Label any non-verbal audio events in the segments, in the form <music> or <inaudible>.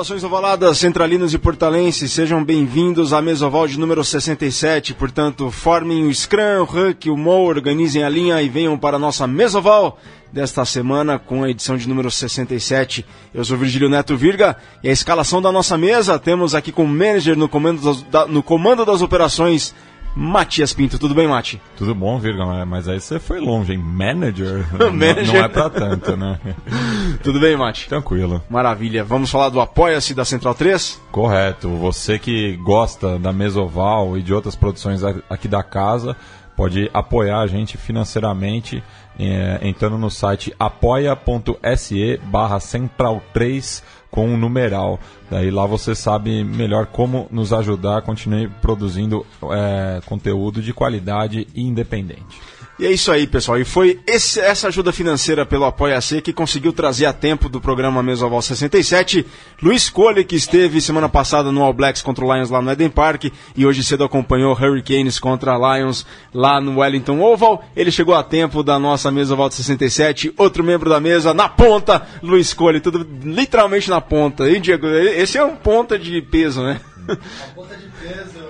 Saudações ovaladas, centralinos e portalenses, sejam bem-vindos à Mesoval de número 67. Portanto, formem o Scrum, o Huck, o Mo, organizem a linha e venham para a nossa Mesoval desta semana com a edição de número 67. Eu sou Virgílio Neto Virga e a escalação da nossa mesa temos aqui com o manager no comando das, da, no comando das operações Matias Pinto, tudo bem, Mati? Tudo bom, Virga, mas aí você foi longe, hein? Manager? <laughs> Manager. Não, não é pra tanto, né? <laughs> tudo bem, Mati? Tranquilo. Maravilha. Vamos falar do Apoia-se da Central 3? Correto. Você que gosta da Mesoval e de outras produções aqui da casa, pode apoiar a gente financeiramente é, entrando no site apoia.se barra central 3 com um numeral. Daí lá você sabe melhor como nos ajudar a continuar produzindo é, conteúdo de qualidade e independente. E é isso aí, pessoal. E foi esse, essa ajuda financeira pelo Apoia-C que conseguiu trazer a tempo do programa Mesoval 67. Luiz Cole, que esteve semana passada no All Blacks contra o Lions lá no Eden Park e hoje cedo acompanhou Hurricanes contra Lions lá no Wellington Oval. Ele chegou a tempo da nossa Mesoval 67. Outro membro da mesa, na ponta, Luiz Cole. Tudo literalmente na ponta. E, Diego, esse é um ponta de peso, né? Uma ponta de peso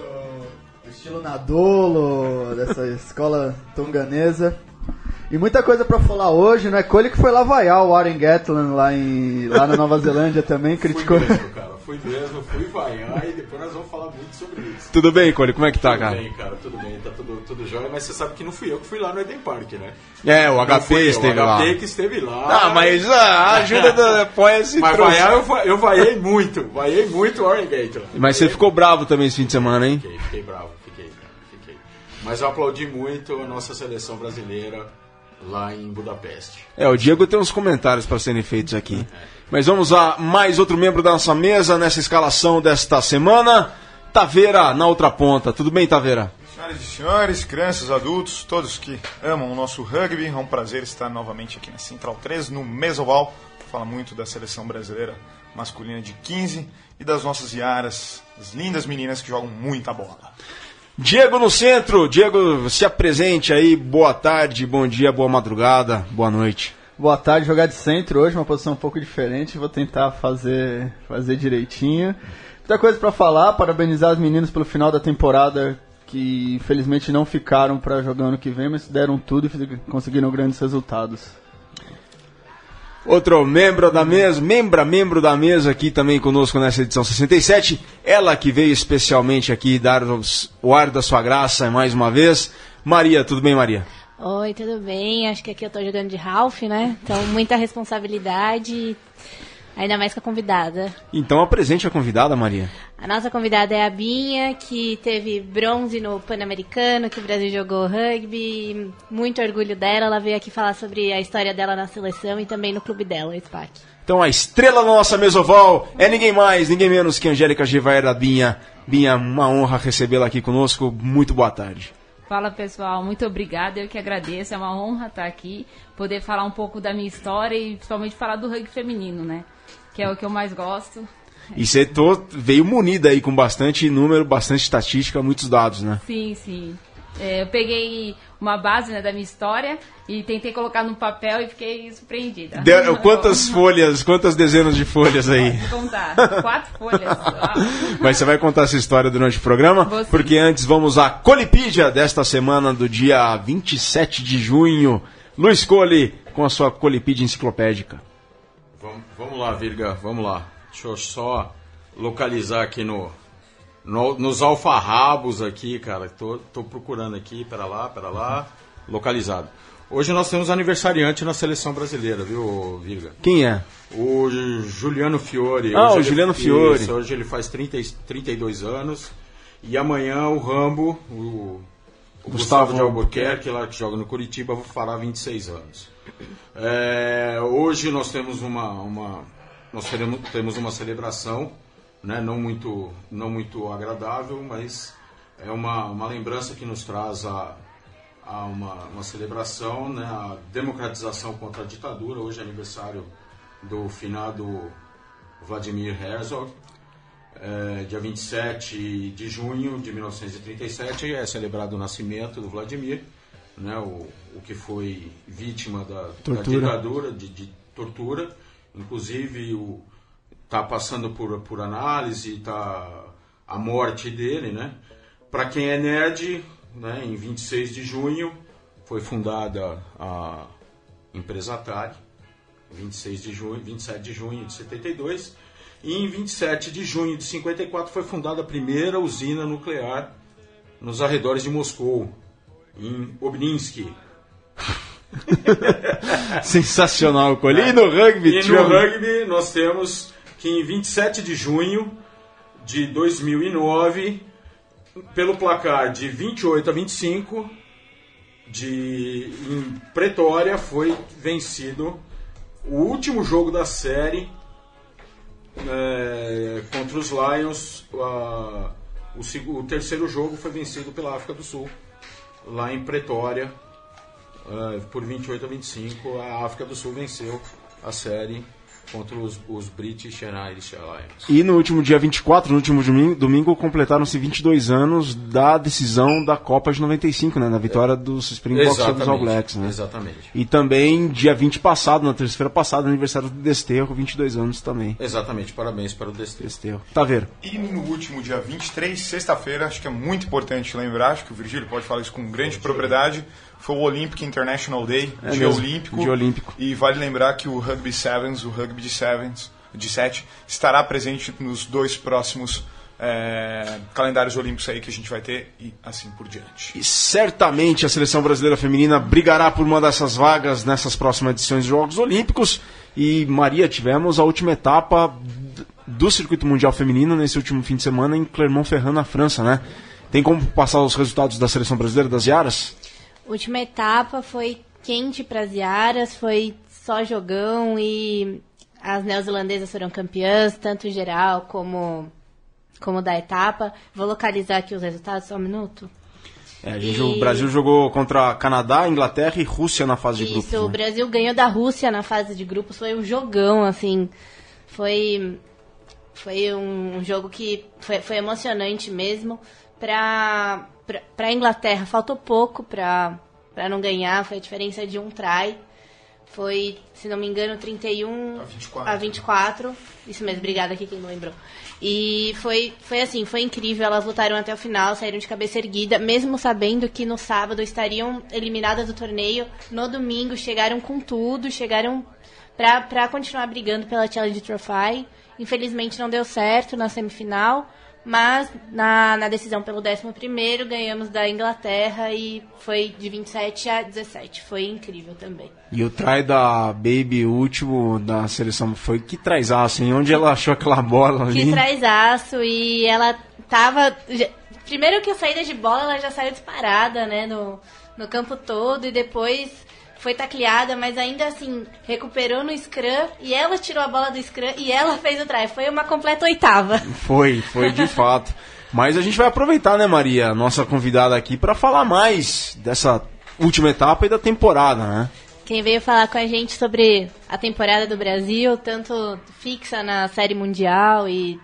estilo Nadolo, dessa escola tunganesa. E muita coisa para falar hoje, né? Cole que foi lá vaiar o Warren Gatland lá, em, lá na Nova Zelândia também, criticou. Fui mesmo, cara. Fui mesmo, fui vaiar e depois nós vamos falar muito sobre isso. Tudo bem, Cole? Como é que tá, tudo cara? Tudo bem, cara. Tudo bem, tá tudo, tudo jóia. Mas você sabe que não fui eu que fui lá no Eden Park, né? É, o HP esteve lá. O HP que esteve lá. Ah, mas a ajuda da apoia-se Mas vaiar, eu, eu vaiei muito. Vaiei muito o Warren Gatland. Mas você ficou bravo também esse fim de semana, hein? Fiquei, fiquei bravo. Mas eu aplaudi muito a nossa seleção brasileira lá em Budapeste. É, o Diego tem uns comentários para serem feitos aqui. É. Mas vamos a mais outro membro da nossa mesa nessa escalação desta semana. Taveira na outra ponta. Tudo bem, Taveira? Senhoras e senhores, crianças, adultos, todos que amam o nosso rugby, é um prazer estar novamente aqui na Central 3, no Mesoval. Fala muito da seleção brasileira masculina de 15 e das nossas Iaras, as lindas meninas que jogam muita bola. Diego no centro. Diego, se apresente aí. Boa tarde, bom dia, boa madrugada, boa noite. Boa tarde, jogar de centro hoje, uma posição um pouco diferente. Vou tentar fazer, fazer direitinho. Muita coisa para falar. Parabenizar as meninas pelo final da temporada, que infelizmente não ficaram para jogar ano que vem, mas deram tudo e conseguiram grandes resultados. Outro membro da mesa, membra, membro da mesa aqui também conosco nessa edição 67. Ela que veio especialmente aqui dar o ar da sua graça mais uma vez. Maria, tudo bem, Maria? Oi, tudo bem? Acho que aqui eu tô jogando de Ralph, né? Então, muita responsabilidade. Ainda mais com a convidada. Então apresente a convidada, Maria. A nossa convidada é a Binha, que teve bronze no Pan-Americano, que o Brasil jogou rugby. Muito orgulho dela. Ela veio aqui falar sobre a história dela na seleção e também no clube dela, o SPAC. Então a estrela da nossa mesoval é ninguém mais, ninguém menos que Angélica Givaera Binha. Binha, uma honra recebê-la aqui conosco. Muito boa tarde. Fala pessoal, muito obrigada, eu que agradeço, é uma honra estar aqui, poder falar um pouco da minha história e principalmente falar do rugby feminino, né? Que é o que eu mais gosto. E você tô, veio munida aí com bastante número, bastante estatística, muitos dados, né? Sim, sim. É, eu peguei uma base né, da minha história e tentei colocar no papel e fiquei surpreendida. De, quantas folhas, quantas dezenas de folhas aí? Vou contar. Quatro folhas. Mas você vai contar essa história durante o programa? Porque antes vamos à Colipídia desta semana do dia 27 de junho. Luiz Cole com a sua Colipídia enciclopédica. Vamos, lá, Virga, vamos lá. Deixa eu só localizar aqui no, no nos alfarrabos aqui, cara. Tô, tô procurando aqui, pera lá, pera lá. Localizado. Hoje nós temos aniversariante na seleção brasileira, viu, Virga? Quem é? O Juliano Fiore. Ah, hoje o ele, Juliano Fiore. Isso, hoje ele faz 30, 32 anos. E amanhã o Rambo, o, o Gustavo, Gustavo de Albuquerque, lá que joga no Curitiba, fará 26 anos. É, hoje nós temos uma, uma nós teremos, temos uma celebração, né, não muito não muito agradável, mas é uma, uma lembrança que nos traz a, a uma, uma celebração, né, a democratização contra a ditadura. Hoje é aniversário do finado Vladimir Herzog. É, dia 27 de junho de 1937 é celebrado o nascimento do Vladimir, né, o, o que foi vítima da, da Tortura. ditadura, de, de tortura. Inclusive, o, tá passando por, por análise, tá a morte dele, né? Para quem é nerd, né, em 26 de junho foi fundada a empresa Atari, 26 de junho, 27 de junho de 72, e em 27 de junho de 54 foi fundada a primeira usina nuclear nos arredores de Moscou, em Obninsk. <laughs> Sensacional, Cole. E no rugby, E no rugby nós temos que em 27 de junho de 2009, pelo placar de 28 a 25, de, em Pretória foi vencido o último jogo da série é, contra os Lions. a- o, o terceiro jogo foi vencido pela África do Sul, lá em Pretória, é, por 28 a 25. A África do Sul venceu a série contra os, os British and Irish Lions. E no último dia 24, no último domingo, domingo completaram-se 22 anos da decisão da Copa de 95, né? Na vitória dos Springboks sobre os All Blacks, né? Exatamente. E também, dia 20 passado, na terça-feira passada, aniversário do Desterro, 22 anos também. Exatamente, parabéns para o Desterro. Desterro. Tá vendo? E no último dia 23, sexta-feira, acho que é muito importante lembrar, acho que o Virgílio pode falar isso com grande propriedade, foi o Olympic International Day, É dia mesmo, olímpico. dia olímpico. E vale lembrar que o Rugby Sevens, o rugby de Sevens, de 7, estará presente nos dois próximos é, calendários olímpicos aí que a gente vai ter e assim por diante. E certamente a seleção brasileira feminina brigará por uma dessas vagas nessas próximas edições dos Jogos Olímpicos. E, Maria, tivemos a última etapa do circuito mundial feminino nesse último fim de semana em Clermont-Ferrand, na França, né? Tem como passar os resultados da seleção brasileira das Yaras? Última etapa foi quente para as Yaras, foi só jogão e as neozelandesas foram campeãs, tanto geral como, como da etapa. Vou localizar aqui os resultados, só um minuto. É, gente- E- O Brasil jogou contra Canadá, Inglaterra e Rússia na fase de Isso, grupos. o né? Brasil ganhou da Rússia na fase de grupos, foi um jogão, assim, foi foi um jogo que foi, foi emocionante mesmo. Pra, pra Inglaterra faltou pouco pra não ganhar, foi a diferença de um try. Foi, se não me engano, 31 A 24. a 24. Isso mesmo, obrigada aqui quem não lembrou. E foi, foi assim, foi incrível. Elas lutaram até o final, saíram de cabeça erguida, mesmo sabendo que no sábado estariam eliminadas do torneio. No domingo chegaram com tudo, chegaram pra continuar brigando pela Challenge Trophy. Infelizmente não deu certo na semifinal, mas na, na decisão pelo 11 ganhamos da Inglaterra e foi de 27 a 17. Foi incrível também. E o try da Baby, o último da seleção, foi que traz assim, onde ela achou aquela bola ali. Que traz aço e ela tava. Primeiro que a saída de bola ela já saiu disparada, né? No, no campo todo e depois foi tacleada, mas ainda assim recuperou no scrum e ela tirou a bola do scrum e ela fez o try. Foi uma completa oitava. Foi, foi de <laughs> fato. Mas a gente vai aproveitar, né, Maria, nossa convidada aqui, para falar mais dessa última etapa e da temporada, né? Quem veio falar com a gente sobre a temporada do Brasil, tanto fixa na Série Mundial e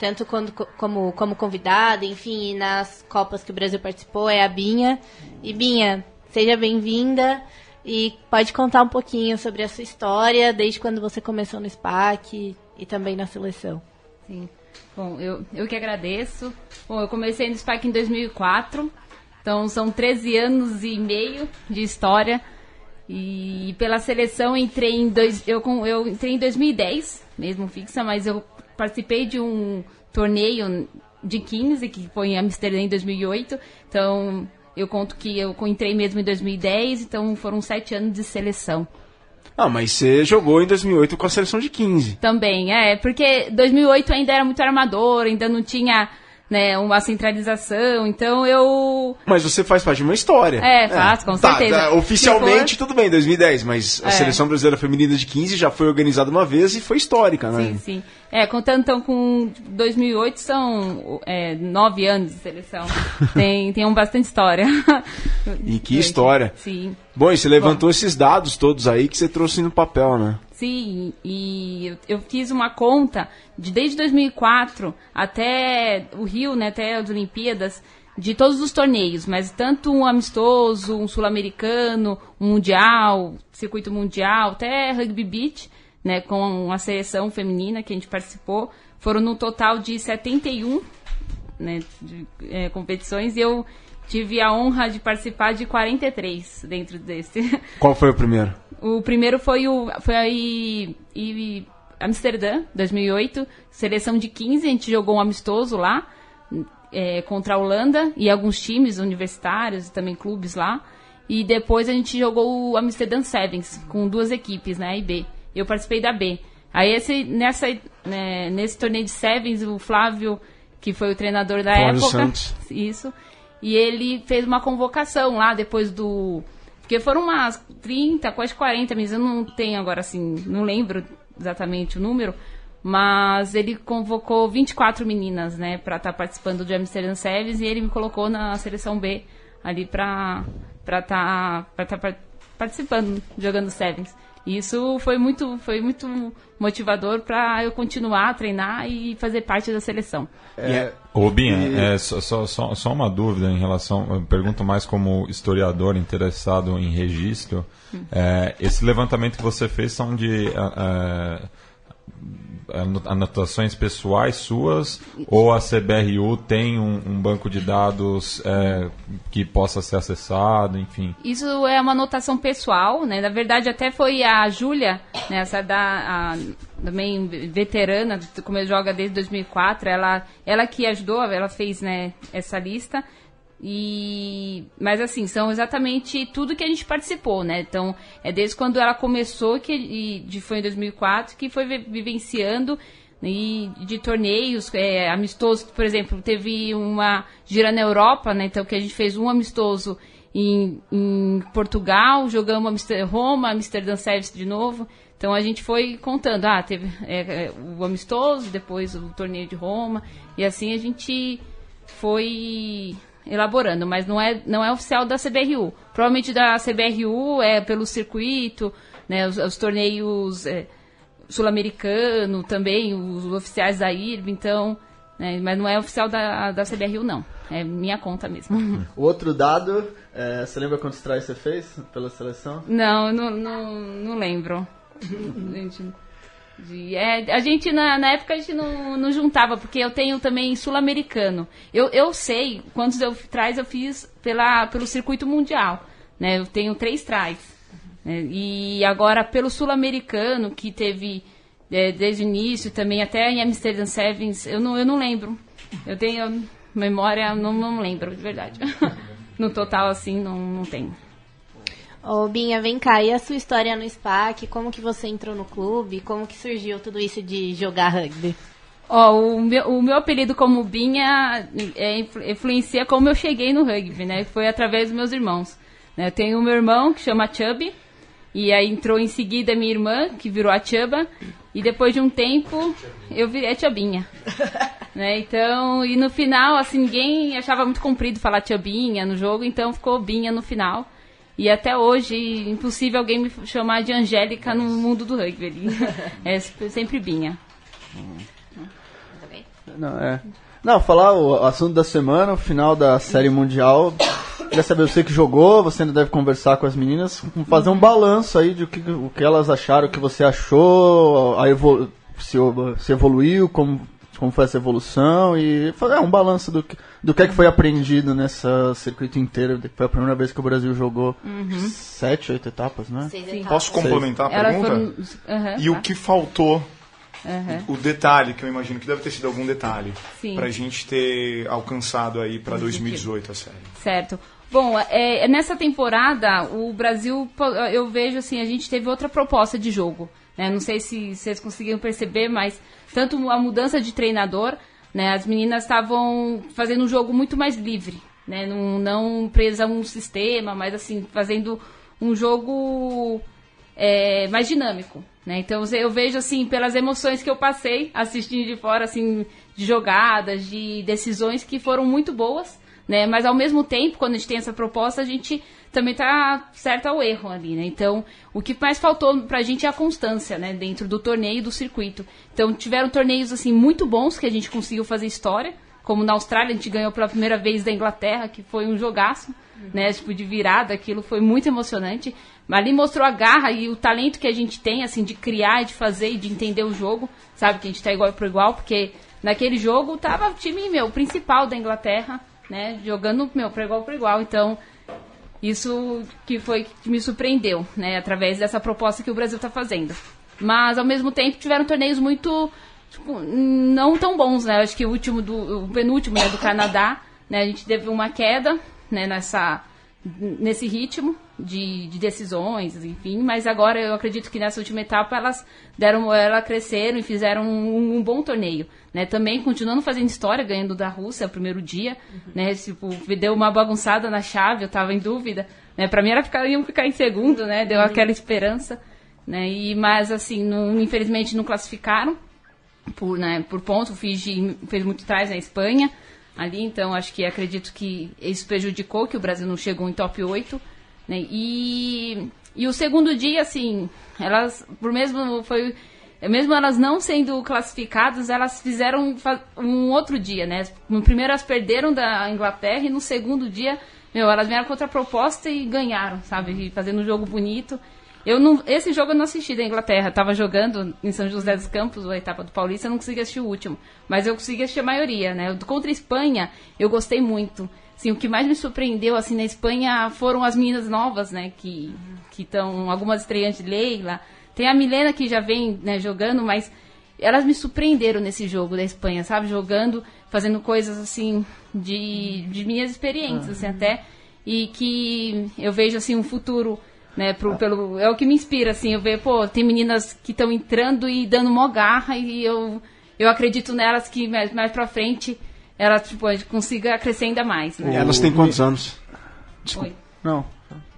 tanto quando, como, como convidada, enfim, e nas Copas que o Brasil participou, é a Binha. E Binha, seja bem-vinda e pode contar um pouquinho sobre a sua história, desde quando você começou no SPAC e também na seleção. Sim. Bom, eu, eu que agradeço. Bom, eu comecei no SPAC em 2004, então são 13 anos e meio de história. E pela seleção entrei em dois, eu, eu entrei em 2010, mesmo fixa, mas eu participei de um torneio de 15 que foi em Amsterdã em 2008. Então eu conto que eu entrei mesmo em 2010, então foram sete anos de seleção. Ah, mas você jogou em 2008 com a seleção de 15. Também, é, porque 2008 ainda era muito armador, ainda não tinha né, uma centralização, então eu. Mas você faz parte de uma história. É, faço, com Tá, certeza. tá, oficialmente, Se for- tudo bem, 2010, mas a É. seleção brasileira feminina de 15 já foi organizada uma vez e foi histórica, né? Sim, sim. É, contando então com 2008, são é, nove anos de seleção. <laughs> tem, tem um bastante história. E que história. Sim. Bom, e você levantou esses dados todos aí que você trouxe no papel, né? Sim, e eu, eu fiz uma conta de desde 2004 até o Rio, né, até as Olimpíadas, de todos os torneios, mas tanto um amistoso, um sul-americano, um mundial, circuito mundial, até rugby beach, né, com a seleção feminina que a gente participou, foram no total de 71 né, de, é, competições e eu tive a honra de participar de 43 dentro desse. Qual foi o primeiro? O primeiro foi o foi aí e Amsterdã, 2008, seleção de 15, a gente jogou um amistoso lá é, contra a Holanda e alguns times universitários e também clubes lá. E depois a gente jogou o Amsterdã Sevens com duas equipes, né, A e B. Eu participei da B. Aí esse, nessa, né, nesse torneio de Sevens, o Flávio, que foi o treinador da Flávio época, Santos. <laughs> isso, e ele fez uma convocação lá depois do porque foram umas 30, quase 40, mas eu não tenho agora assim, não lembro exatamente o número, mas ele convocou 24 meninas, né, para estar participando do Amsterdam Sevens e ele me colocou na seleção B ali para para estar para estar participando, jogando Sevens. E isso foi muito foi muito motivador para eu continuar a treinar e fazer parte da seleção. Ô, Binha, é, só, só, só, só uma dúvida em relação. Eu pergunto mais como historiador interessado em registro. É, esse levantamento que você fez são de. é, é, ano- anotações pessoais suas ou a CBRU tem um, um banco de dados é, que possa ser acessado, enfim. Isso é uma anotação pessoal, né? Na verdade, até foi a Júlia, né, essa da a, também veterana, como eu joga desde 2004, ela ela que ajudou, ela fez, né, essa lista. E mas assim, são exatamente tudo que a gente participou, né? Então, é desde quando ela começou que de foi em 2004 que foi vi- vivenciando e de torneios é, amistosos, por exemplo, teve uma gira na Europa, né? Então que a gente fez um amistoso em, em Portugal, jogamos Amster- Roma, Amsterdã Service de novo. Então a gente foi contando, ah, teve é, é, o amistoso, depois o torneio de Roma, e assim a gente foi elaborando, mas não é, não é oficial da CBRU. Provavelmente da CBRU é pelo circuito, né, os, os torneios é, sul-americano também, os oficiais da IRB, então, né, mas não é oficial da, da CBRU não, é minha conta mesmo. O <laughs> outro dado, é, você lembra quantos tries você fez pela seleção? Não, não, não, não lembro. Gente, <laughs> de- é, a gente, na, na época, a gente não, não juntava, porque eu tenho também sul-americano. Eu, eu sei quantos eu traz eu fiz pela, pelo circuito mundial. Né? Eu tenho três tries. né? E agora, pelo sul-americano, que teve é, desde o início também, até em Amsterdam Sevens, eu não, eu não lembro. Eu tenho memória, não, não lembro, de verdade. <laughs> no total, assim, não, não tenho. Ô, Binha, vem cá, e a sua história no SPAC? Como que você entrou no clube? Como que surgiu tudo isso de jogar rugby? Ó, o meu, o meu apelido como Binha é, influ- influencia como eu cheguei no rugby, né? Foi através dos meus irmãos. né? Eu tenho o meu irmão, que chama Chubby, e aí entrou em seguida minha irmã, que virou a Chuba, e depois de um tempo eu virei a Chubinha. <laughs> né? Então, e no final, assim, ninguém achava muito comprido falar Chubinha no jogo, então ficou Binha no final. E até hoje, impossível alguém me chamar de Angélica no mundo do rugby. ali. <laughs> é sempre Binha. Não, é. Não, falar o assunto da semana, o final da Série Mundial. Queria saber, você que jogou, você ainda deve conversar com as meninas, fazer um balanço aí de o que, o que elas acharam, o que você achou, a evolu se, se evoluiu, como, como foi essa evolução e fazer um balanço do que, do que é que foi aprendido nessa circuito inteiro, que foi a primeira vez que o Brasil jogou sete, oito etapas, né? Posso complementar a Elas pergunta? foram. Aham, E o tá. que faltou, Aham. o detalhe, que eu imagino que deve ter sido algum detalhe, Sim. pra gente ter alcançado aí pra 2018 a série. Certo. Bom, é, nessa temporada, o Brasil, eu vejo assim, a gente teve outra proposta de jogo. Né? Não sei se vocês conseguiram perceber, mas tanto a mudança de treinador, né? As meninas estavam fazendo um jogo muito mais livre, né? Não, não presa a um sistema, mas assim, fazendo um jogo é, mais dinâmico, né? Então eu vejo assim pelas emoções que eu passei assistindo de fora assim de jogadas, de decisões que foram muito boas, né? Mas ao mesmo tempo, quando a gente tem essa proposta, a gente também tá certo ao erro ali, né? Então, o que mais faltou pra gente é a constância, né? Dentro do torneio e do circuito. Então, tiveram torneios, assim, muito bons que a gente conseguiu fazer história. Como na Austrália, a gente ganhou pela primeira vez da Inglaterra, que foi um jogaço, né? Tipo, de virada, aquilo foi muito emocionante. Mas ali mostrou a garra e o talento que a gente tem, assim, de criar, de fazer e de entender o jogo. Sabe, que a gente tá igual por igual, porque naquele jogo tava o time, meu, principal da Inglaterra, né? Jogando, meu, por igual por igual. Então, isso que foi que me surpreendeu, né, através dessa proposta que o Brasil está fazendo. Mas ao mesmo tempo tiveram torneios muito tipo, não tão bons, né? Acho que o último do o penúltimo, né, do Canadá, né, a gente teve uma queda, né, nessa nesse ritmo de, de, decisões, enfim, mas agora eu acredito que nessa última etapa elas deram, ela cresceram e fizeram um, um, bom torneio, né? Também continuando fazendo história, ganhando da Rússia o primeiro dia, uhum. né? Tipo, deu uma bagunçada na chave, eu estava em dúvida, né? Para mim era ficar, iam ficar em segundo, né? Deu uhum. aquela esperança, né? E mas assim, não, infelizmente não classificaram por, né? Por ponto, o Fiji fez muito atrás na Espanha ali, então acho que acredito que isso prejudicou que o Brasil não chegou em top 8, né? E, e o segundo dia, assim, elas, por mesmo, foi, mesmo elas não sendo classificadas, elas fizeram um outro dia, né? No primeiro elas perderam da Inglaterra e no segundo dia, meu, elas vieram contra a proposta e ganharam, sabe? Fazendo um jogo bonito. Eu não, esse jogo eu não assisti da Inglaterra. Tava jogando em São José dos Campos, a etapa do Paulista, eu não consegui assistir o último. Mas eu consegui assistir a maioria, né? Contra a Espanha, eu gostei muito. Assim, o que mais me surpreendeu, assim, na Espanha foram as meninas novas, né? Que estão, algumas estreantes, Leila. Tem a Milena que já vem né, jogando, mas elas me surpreenderam nesse jogo da Espanha, sabe? Jogando, fazendo coisas, assim, de, de minhas experiências, assim, até. E que eu vejo, assim, um futuro né, pro, pelo, é o que me inspira, assim, eu ver, pô, tem meninas que estão entrando e dando mó garra e eu, eu acredito nelas que mais, mais pra frente elas, tipo, consiga crescer ainda mais, né? Elas têm quantos anos? Desculpa. Oi. Não.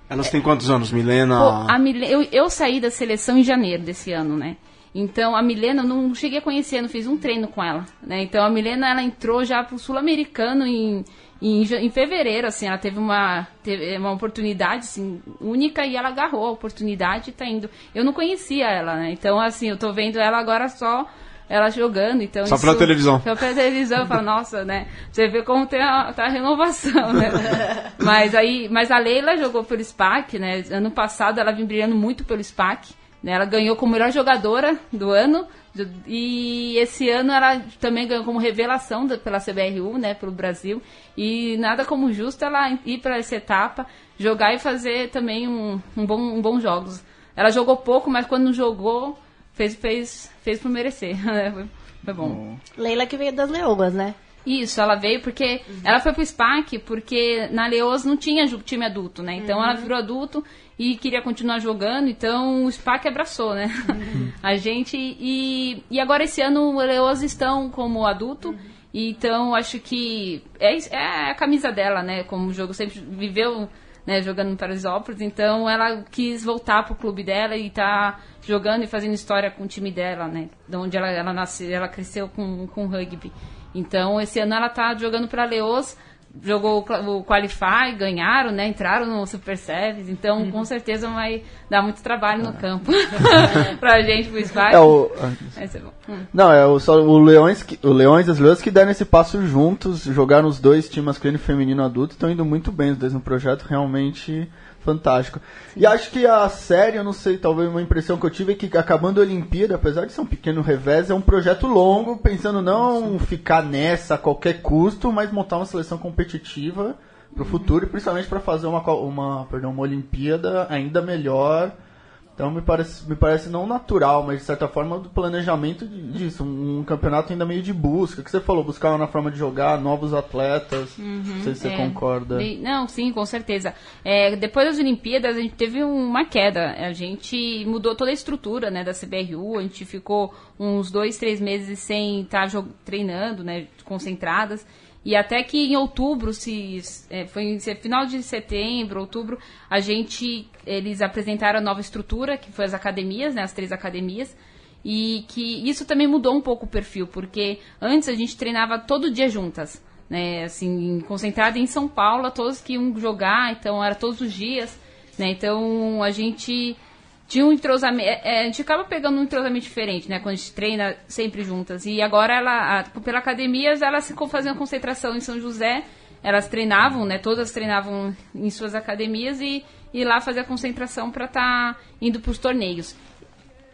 Elas têm quantos anos, Milena? Pô, a Milena eu, eu saí da seleção em janeiro desse ano, né? Então a Milena eu não cheguei a conhecer, não fiz um treino com ela, né? Então a Milena ela entrou já pro sul-americano em em, em fevereiro, assim, ela teve uma, teve uma oportunidade, assim, única e ela agarrou a oportunidade e tá indo. Eu não conhecia ela, né? Então, assim, eu tô vendo ela agora só ela jogando, então Só isso, pela televisão. Só pela televisão, eu falo, nossa, né? Você vê como tem a, tá a renovação, né? <laughs> mas aí, mas a Leila jogou pelo SPAC, né? Ano passado ela vinha brilhando muito pelo SPAC, né? Ela ganhou como melhor jogadora do ano, e esse ano ela também ganhou como revelação da, pela CBRU, né, pelo Brasil. E nada como justo ela ir para essa etapa, jogar e fazer também um, um, bom, um bom jogos. Ela jogou pouco, mas quando jogou, fez, fez, fez por merecer. <laughs> Né? foi, foi bom. Leila que veio das Leoas, né? Isso, ela veio porque. Uhum. Ela foi pro SPAC porque na Leoas não tinha time adulto, né? Então uhum. ela virou adulto e queria continuar jogando, então o SPAC abraçou, né? Uhum. <laughs> a gente. E, e agora esse ano os Leoas estão como adulto. Uhum. Então acho que é, é a camisa dela, né? Como o jogo sempre viveu né, jogando em Paraisópolis, então ela quis voltar pro clube dela e tá jogando e fazendo história com o time dela, né? De onde ela, ela nasceu, ela cresceu com, com rugby. Então, esse ano ela tá jogando para Leos, jogou o Qualify, ganharam, né? Entraram no Super Series, então uhum. com certeza vai dar muito trabalho no campo <laughs> pra gente, pro Spike. É o... Hum. Não, é o, só o Leões, o Leões e as Leões que deram esse passo juntos, jogaram os dois times masculino e feminino adulto, estão indo muito bem os dois no projeto, realmente fantástico. E acho que a série, eu não sei, talvez uma impressão que eu tive é que acabando a Olimpíada, apesar de ser um pequeno revés, é um projeto longo, pensando não ficar nessa a qualquer custo, mas montar uma seleção competitiva para o futuro e principalmente para fazer uma, uma, perdão, uma Olimpíada ainda melhor então me parece, me parece não natural, mas de certa forma do planejamento disso. Um, um campeonato ainda meio de busca, que você falou, buscar na forma de jogar, novos atletas. Uhum, não sei se você é. concorda. Não, sim, com certeza. É, depois das Olimpíadas a gente teve uma queda. A gente mudou toda a estrutura né, da CBRU, a gente ficou uns dois, três meses sem estar treinando, né, concentradas. E até que em outubro, se é, foi final de setembro, outubro, a gente eles apresentaram a nova estrutura, que foi as academias, né, as três academias, e que isso também mudou um pouco o perfil, porque antes a gente treinava todo dia juntas. né, assim, concentrada em São Paulo, todos que iam jogar, então era todos os dias, né, então a gente tinha um entrosamento, é, é, a gente acaba pegando um entrosamento diferente, né, quando a gente treina sempre juntas, e agora ela, a, pela academia, elas fazendo concentração em São José, elas treinavam, né, todas treinavam em suas academias e, e lá fazer a concentração para estar tá indo para os torneios.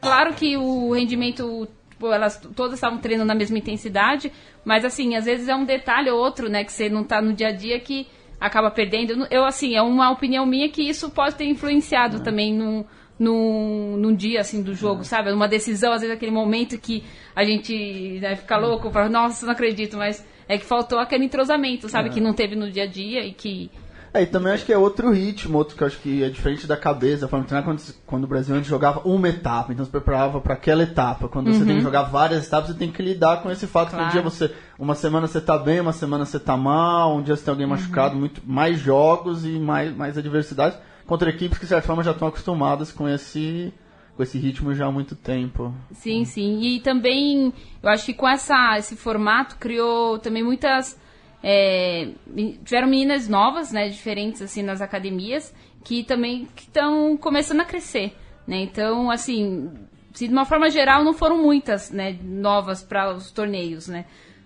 Claro que o rendimento elas todas estavam treinando na mesma intensidade, mas assim, às vezes é um detalhe ou outro, né, que você não está no dia a dia que acaba perdendo. Eu, assim, é uma opinião minha que isso pode ter influenciado é. também no, num, num dia assim do jogo, sabe? Uma decisão, às vezes aquele momento que a gente né, fica louco, para nossa, não acredito, mas é que faltou aquele entrosamento, sabe? É. Que não teve no dia a dia e que é, e também acho que é outro ritmo, outro que eu acho que é diferente da cabeça, da forma de treinar, quando, quando o Brasil antes jogava uma etapa, então se preparava para aquela etapa. Quando uhum. você tem que uhum. jogar várias etapas, você tem que lidar com esse fato claro. que um dia você. Uma semana você tá bem, uma semana você tá mal, um dia você tem alguém uhum. machucado, muito mais jogos e mais, mais adversidades contra equipes que de certa forma já estão acostumadas com esse com esse ritmo já há muito tempo. Sim, sim. E também eu acho que com essa, esse formato criou também muitas é, tiveram meninas novas, né, diferentes assim nas academias, que também estão começando a crescer, né? Então, assim, de uma forma geral, não foram muitas, né, novas para os torneios, né?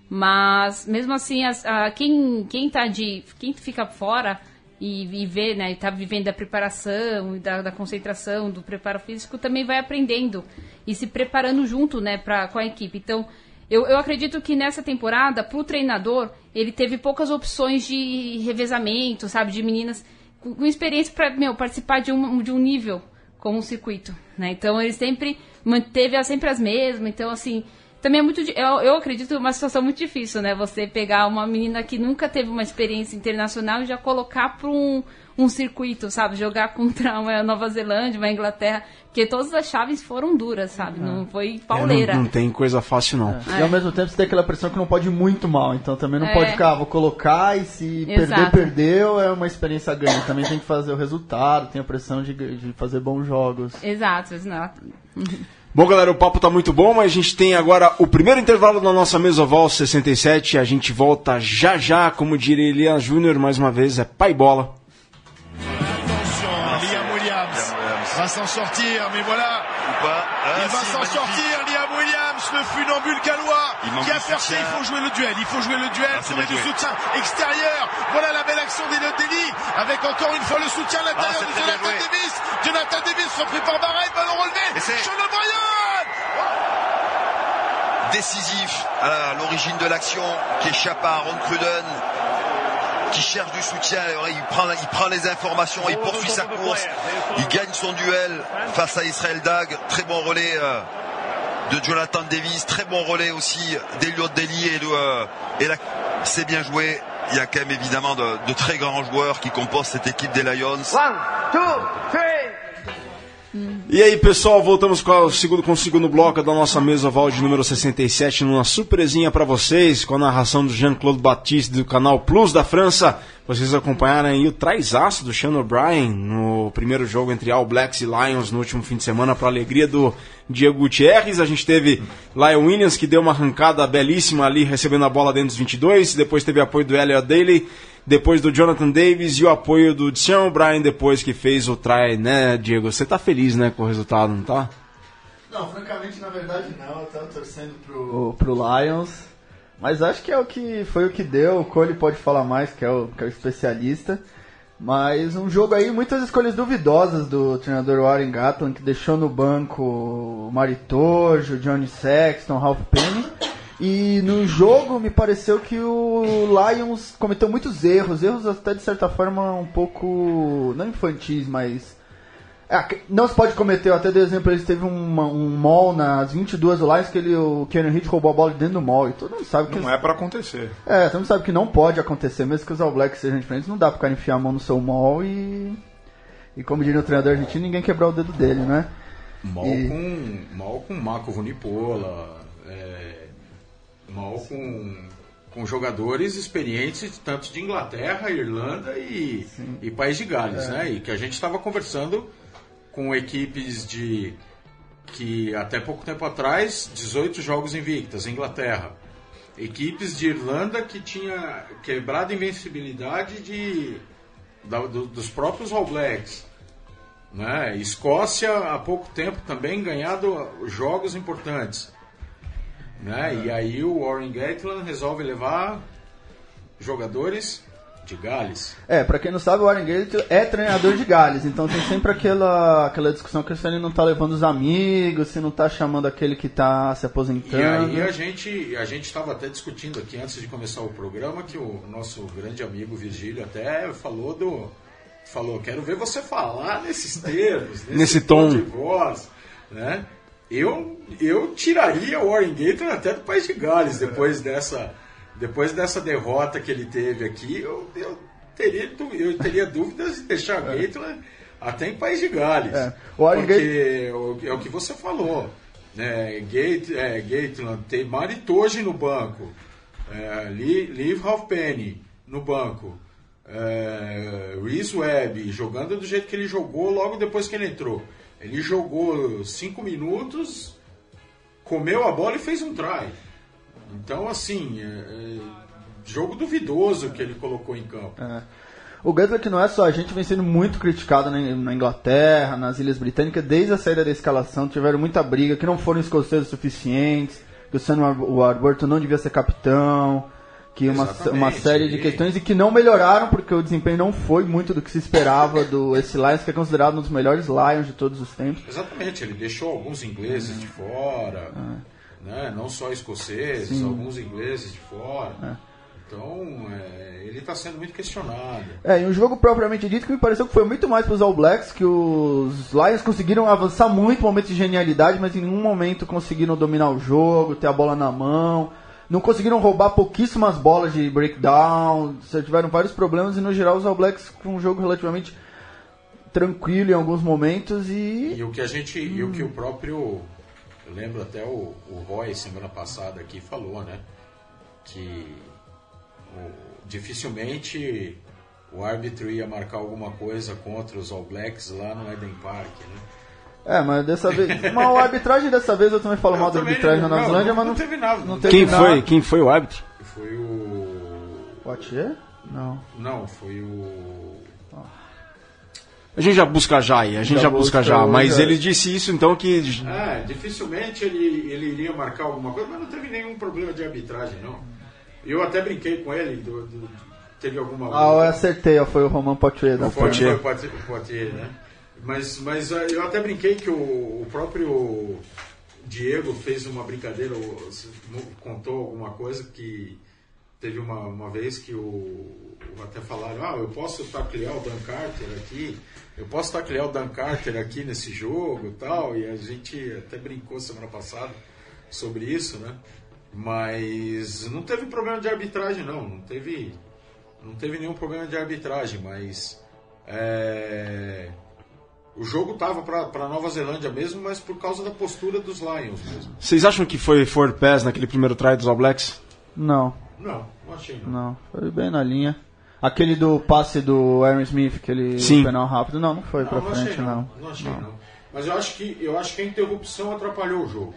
Mas mesmo assim, as, a, quem quem tá de quem fica fora e, e vê, né, está vivendo da preparação, da, da concentração, do preparo físico, também vai aprendendo e se preparando junto, né, pra, com a equipe. Então, eu, eu acredito que nessa temporada, para o treinador, ele teve poucas opções de revezamento, sabe? De meninas com, com experiência para participar de um, de um nível como um circuito, né? Então ele sempre manteve sempre as mesmas. Então, assim, também é muito. Eu, eu acredito uma situação muito difícil, né? Você pegar uma menina que nunca teve uma experiência internacional e já colocar para um um circuito, sabe? Jogar contra uma Nova Zelândia, uma Inglaterra, porque todas as chaves foram duras, sabe? Não é. foi pauleira. É, não, não, tem coisa fácil, não. É. E ao mesmo tempo você tem aquela pressão que não pode ir muito mal, então também não é. pode ficar, ah, vou colocar e se Exato. perder, perdeu, é uma experiência grande. Também tem que fazer o resultado, tem a pressão de, de fazer bons jogos. Exato, exato. Bom, galera, o papo tá muito bom, mas a gente tem agora o primeiro intervalo da nossa mesa oval 67. A gente volta já já, como diria Elias Júnior, mais uma vez, é pai bola. va s'en sortir, mais voilà. Ah, il va s'en sortir, Liam Williams, le funambule gallois, qui a percé. Il faut jouer le duel, il faut jouer le duel ah, sur les deux soutiens extérieurs. Voilà la belle action d'Elodeli, avec encore une fois le soutien à l'intérieur ah, de Jonathan Davis. Jonathan Davis repris par Barret, ballon relevé. Sean O'Brien Décisif à l'origine de l'action, qui échappe à Ron Cruden qui cherche du soutien. Il prend, il prend les informations, il poursuit sa course, il gagne son duel face à Israël Dag. Très bon relais euh, de Jonathan Davis, très bon relais aussi d'Eliot Deli et, de, euh, c'est bien joué. Il y a quand même évidemment de, de, très grands joueurs qui composent cette équipe des Lions. One, two, E aí, pessoal, voltamos com o segundo, com o segundo bloco da nossa mesa oval de número 67, numa surpresinha para vocês, com a narração do Jean-Claude Baptiste do canal Plus da França. Vocês acompanharam aí o traizaço do Sean O'Brien no primeiro jogo entre All Blacks e Lions no último fim de semana, para alegria do Diego Gutierrez. A gente teve Lion Williams, que deu uma arrancada belíssima ali, recebendo a bola dentro dos 22. Depois teve apoio do Elliot Daly depois do Jonathan Davis e o apoio do Sean O'Brien depois que fez o try, né, Diego? Você tá feliz, né, com o resultado, não tá? Não, francamente, na verdade não. Eu tava torcendo pro, pro Lions. Mas acho que é o que foi o que deu. O Cole pode falar mais, que é o, que é o especialista. Mas um jogo aí, muitas escolhas duvidosas do treinador Warren Gatland, que deixou no banco o Maritojo, Johnny Sexton, Ralph Penny. E no jogo me pareceu que o Lions cometeu muitos erros, erros até de certa forma um pouco não infantis, mas é, não se pode cometer, eu até dei exemplo, eles teve uma, um mall nas 22 do Lions que ele, o Kenny Heat roubou a bola dentro do mall e todo mundo sabe que não é para acontecer. É, todo mundo sabe que não pode acontecer, mesmo que os All Blacks sejam diferentes, não dá pra ficar enfiar a mão no seu mall e e como diria o treinador argentino, ninguém quebrar o dedo dele, né? Mal e... com mal com Marco Vunipola, é mal com, com jogadores experientes tanto de Inglaterra, Irlanda e, e País de Gales, é. né? E que a gente estava conversando com equipes de que até pouco tempo atrás 18 jogos invictas, Inglaterra. equipes de Irlanda que tinha quebrado a invencibilidade de, da, do, dos próprios All Blacks. Né? Escócia, há pouco tempo, também ganhado jogos importantes. Né? E aí o Warren Gatland resolve levar jogadores de Gales. É, pra quem não sabe, o Warren Gatland é treinador de Gales, então tem sempre aquela, aquela discussão que se ele não tá levando os amigos, se não tá chamando aquele que tá se aposentando. E aí a gente a gente estava até discutindo aqui antes de começar o programa que o nosso grande amigo Virgílio até falou do falou, quero ver você falar <laughs> nesses termos, nesse, Nesse tom. de voz, né? Eu, eu tiraria o Warren Gatland até do País de Gales depois dessa, depois dessa derrota que ele teve aqui. Eu, eu, teria, eu teria dúvidas de deixar o Gatland até em País de Gales. É. O Warren porque o- é o que você falou. Né? Gate, é, tem Maritoji no banco, é, Lee, Liv Halfpenny no banco, é, Reese Webb jogando do jeito que ele jogou logo depois que ele entrou. Ele jogou cinco minutos, comeu a bola e fez um try. Então, assim, é, é, jogo duvidoso que ele colocou em campo. É. O que não é só a gente, vem sendo muito criticado na, Inglaterra, nas Ilhas Britânicas, desde a saída da escalação, tiveram muita briga, que não foram escoceses suficientes, que o Sam Warburton não devia ser capitão, que uma, Exatamente, uma série de questões e que não melhoraram porque o desempenho não foi muito do que se esperava do <laughs> esse Lions, que é considerado um dos melhores Lions de todos os tempos. Exatamente, ele deixou alguns ingleses de fora, né? não só escoceses, Sim. alguns ingleses de fora. Então, é, ele está sendo muito questionado. É, e um jogo propriamente dito que me pareceu que foi muito mais para os All Blacks, que os Lions conseguiram avançar muito, momentos de genialidade, mas em nenhum momento conseguiram dominar o jogo, ter a bola na mão. Não conseguiram roubar pouquíssimas bolas de breakdown, tiveram vários problemas e no geral os All Blacks com um jogo relativamente tranquilo em alguns momentos e E o que a gente, e o que o próprio, eu lembro até o, o Roy semana passada aqui falou, né, que o- dificilmente o árbitro ia marcar alguma coisa contra os All Blacks lá no Eden Park, né? É, mas dessa vez. Mas a arbitragem dessa vez eu também falo mal da arbitragem não- na Nova Zelândia, mas não não, teve nada, Não teve Quem nada. foi, quem foi o árbitro? Foi o Poitier? Não. não, foi o A gente já busca já aí, a gente Já já, busca busca já. Mas é. ele disse isso então que. É, dificilmente ele, ele iria marcar alguma coisa, mas não teve nenhum problema de arbitragem, não. Eu até brinquei com ele, do- do- teve alguma. Ah, eu acertei, ó, foi o Roman Poitier da Foi, Poitier. foi Poitier, Poitier, né? Mas, mas eh, eu até brinquei que o, o próprio Diego fez uma brincadeira, ou contou alguma coisa que teve uma, uma vez que o- até falaram, ah, eu posso taclear o Dan Carter aqui, eu posso taclear o Dan Carter aqui nesse jogo e tal, e a gente até brincou semana passada sobre isso, né? Mas não teve problema de arbitragem não, não teve, não teve nenhum problema de arbitragem, mas é, o jogo tava para Nova Zelândia mesmo, mas por causa da postura dos Lions mesmo. Vocês acham que foi for pass naquele primeiro try dos All Blacks? Não, Não, não achei não. não. Foi bem na linha. Aquele do passe do Aaron Smith, aquele Sim. penal rápido, não, não foi Não, não frente, achei não. não. Não achei não. Mas eu acho que eu acho que a interrupção atrapalhou o jogo.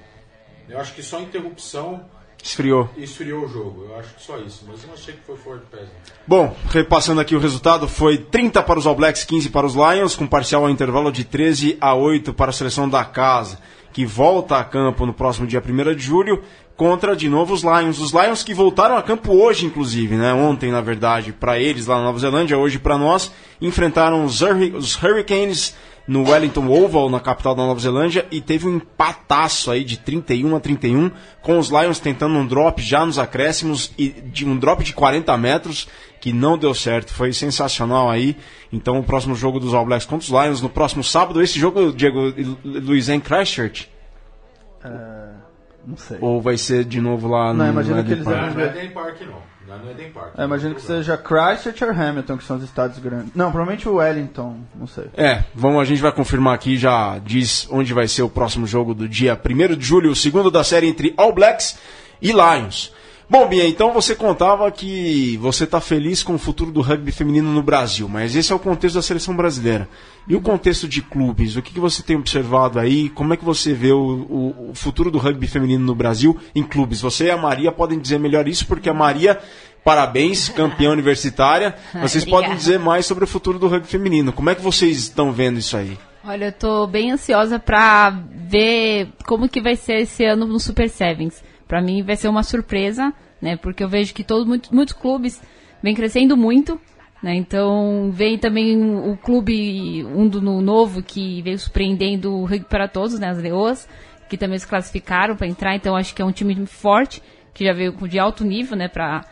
Eu acho que só a interrupção Esfriou. esfriou o jogo. Eu acho que só isso. Mas eu não achei que foi forte não. Bom, repassando aqui o resultado, foi 30 para os All Blacks, 15 para os Lions, com parcial ao intervalo de 13 a 8 para a seleção da casa, que volta a campo no próximo dia 1 de julho, contra de novo os Lions. Os Lions que voltaram a campo hoje, inclusive, né? Ontem, na verdade, para eles lá na Nova Zelândia, hoje para nós, enfrentaram os, Hurri- os Hurricanes no Wellington Oval, na capital da Nova Zelândia, e teve um empataço aí de 31 a 31, com os Lions tentando um drop já nos acréscimos, e de um drop de 40 metros, que não deu certo. Foi sensacional aí. Então, o próximo jogo dos All Blacks contra os Lions, no próximo sábado, esse jogo, Diego Luiz, é em Christchurch? Não sei. Ou vai ser de novo lá Não, no imagino Eden que eles Park? Não, não é Eden Park não. Não é Eden Park. É, imagino que seja Christchurch ou Hamilton, que são os estados grandes. Não, provavelmente o Wellington, não sei. É, vamos, a gente vai confirmar aqui, já diz onde vai ser o próximo jogo do dia 1 de julho, o segundo da série entre All Blacks e Lions. Bom, Bia, então você contava que você está feliz com o futuro do rugby feminino no Brasil, mas esse é o contexto da seleção brasileira. E o contexto de clubes? O que, que você tem observado aí? Como é que você vê o, o, o futuro do rugby feminino no Brasil em clubes? Você e a Maria podem dizer melhor isso, porque a Maria, parabéns, campeã universitária. <laughs> Vocês podem dizer mais sobre o futuro do rugby feminino. Como é que vocês estão vendo isso aí? Olha, eu tô bem ansiosa para ver como que vai ser esse ano no Super Sevens. Para mim vai ser uma surpresa, né? Porque eu vejo que todos muitos, muitos clubes vêm crescendo muito, né? Então vem também o clube um do no novo que veio surpreendendo o rugby para todos, né? As Leoas, que também se classificaram para entrar. Então acho que é um time forte que já veio de alto nível, né? Para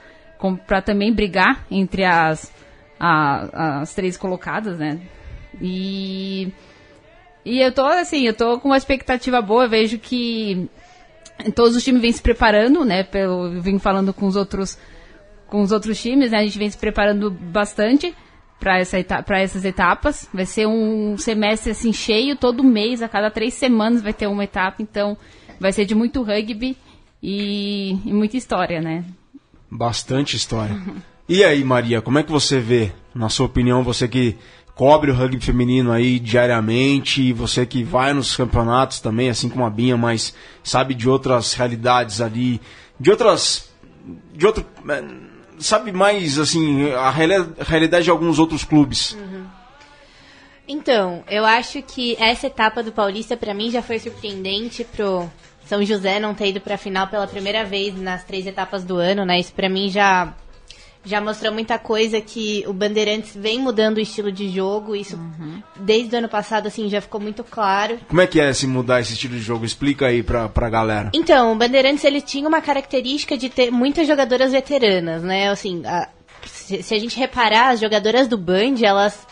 para também brigar entre as a, as três colocadas, né? E e eu tô assim, eu tô com uma expectativa boa. Eu vejo que todos os times vêm se preparando, né? Pelo, eu vim falando com os outros, com os outros times, né? A gente vem se preparando bastante para essa para essas etapas. Vai ser um semestre assim cheio, todo mês, a cada três semanas vai ter uma etapa. Então, vai ser de muito rugby e, e muita história, né? Bastante história. E aí, Maria, como é que você vê, na sua opinião, você que cobre o rugby feminino aí diariamente, você que vai nos campeonatos também, assim como a Binha, mas sabe de outras realidades ali, de outras. de outro. Eh, sabe mais, assim, a realidade de alguns outros clubes. Uhum. Então, eu acho que essa etapa do Paulista para mim já foi surpreendente pro São José não ter ido para a final pela primeira vez nas três etapas do ano, né? Isso para mim já já mostrou muita coisa que o Bandeirantes vem mudando o estilo de jogo. Isso uhum. desde o ano passado assim já ficou muito claro. Como é que é se mudar esse estilo de jogo? Explica aí pra, pra galera. Então, o Bandeirantes ele tinha uma característica de ter muitas jogadoras veteranas, né? Assim, a, se, se a gente reparar, as jogadoras do Band, elas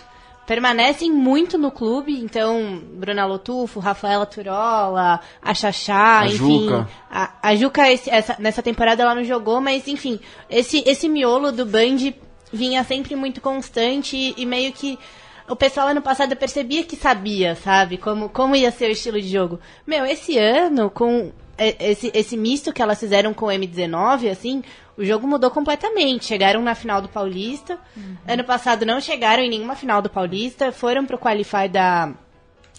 permanecem muito no clube, então Bruna Lotufo, Rafaela Turola, a Xaxá, a enfim. Juca. A, a Juca esse, essa, nessa temporada ela não jogou, mas enfim, esse, esse miolo do Band vinha sempre muito constante e, e meio que o pessoal ano passado percebia que sabia, sabe, como, como ia ser o estilo de jogo. Meu, esse ano, com esse, esse misto que elas fizeram com o M19, assim, o jogo mudou completamente. Chegaram na final do Paulista. Uhum. Ano passado não chegaram em nenhuma final do Paulista. Foram pro Qualify da,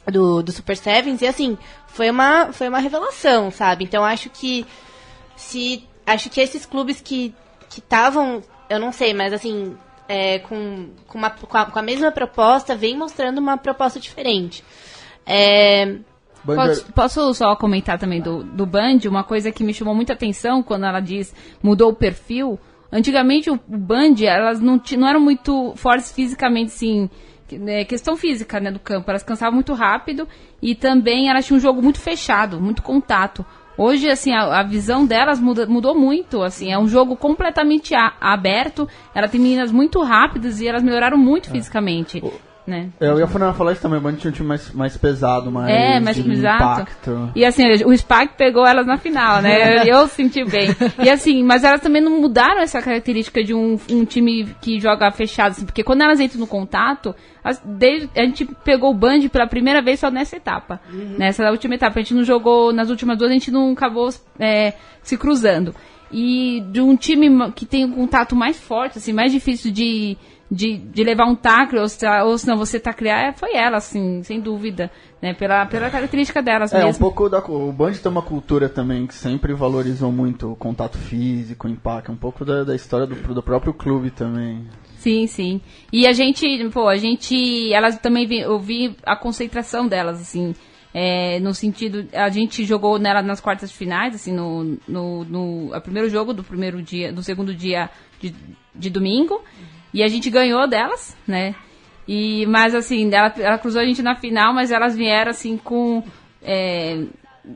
do, do Super Sevens. E assim, foi uma, foi uma revelação, sabe? Então acho que se. Acho que esses clubes que estavam. Eu não sei, mas assim. É, com, com, uma, com, a, com a mesma proposta, vem mostrando uma proposta diferente. É, Posso, posso, só comentar também do, do Band? Uma coisa que me chamou muita atenção quando ela diz mudou o perfil. Antigamente o, o Band, elas não, não eram muito fortes fisicamente, sim. É, questão física né, do campo. Elas cansavam muito rápido e também elas tinham um jogo muito fechado, muito contato. Hoje, assim, a, a visão delas muda, mudou muito, assim, é um jogo completamente a, aberto, ela tem meninas muito rápidas e elas melhoraram muito é. fisicamente né? É, eu ia falar isso também, o Band tinha um time mais, mais pesado, mais, é, mais impacto. E assim, o Spark pegou elas na final, né? <laughs> eu senti bem. E assim, mas elas também não mudaram essa característica de um, um time que joga fechado, assim, porque quando elas entram no contato, as, desde, a gente pegou o Band pela primeira vez só nessa etapa. Uhum. Nessa última etapa. A gente não jogou, nas últimas duas a gente não acabou é, se cruzando. E de um time que tem um contato mais forte, assim, mais difícil de de, de levar um tackle, ou, se, ou se não você taclear, é, foi ela, assim, sem dúvida. Né, pela, pela característica delas é, mesmo. um pouco da. O Band tem uma cultura também que sempre valorizou muito o contato físico, o impacto, um pouco da, da história do, do próprio clube também. Sim, sim. E a gente, pô, a gente. Elas também vi, eu vi a concentração delas, assim. É, no sentido, a gente jogou nela nas quartas de finais, assim, no, no, no primeiro jogo do primeiro dia, do segundo dia de, de domingo. E a gente ganhou delas, né? E, mas assim, ela, ela cruzou a gente na final, mas elas vieram assim com. É,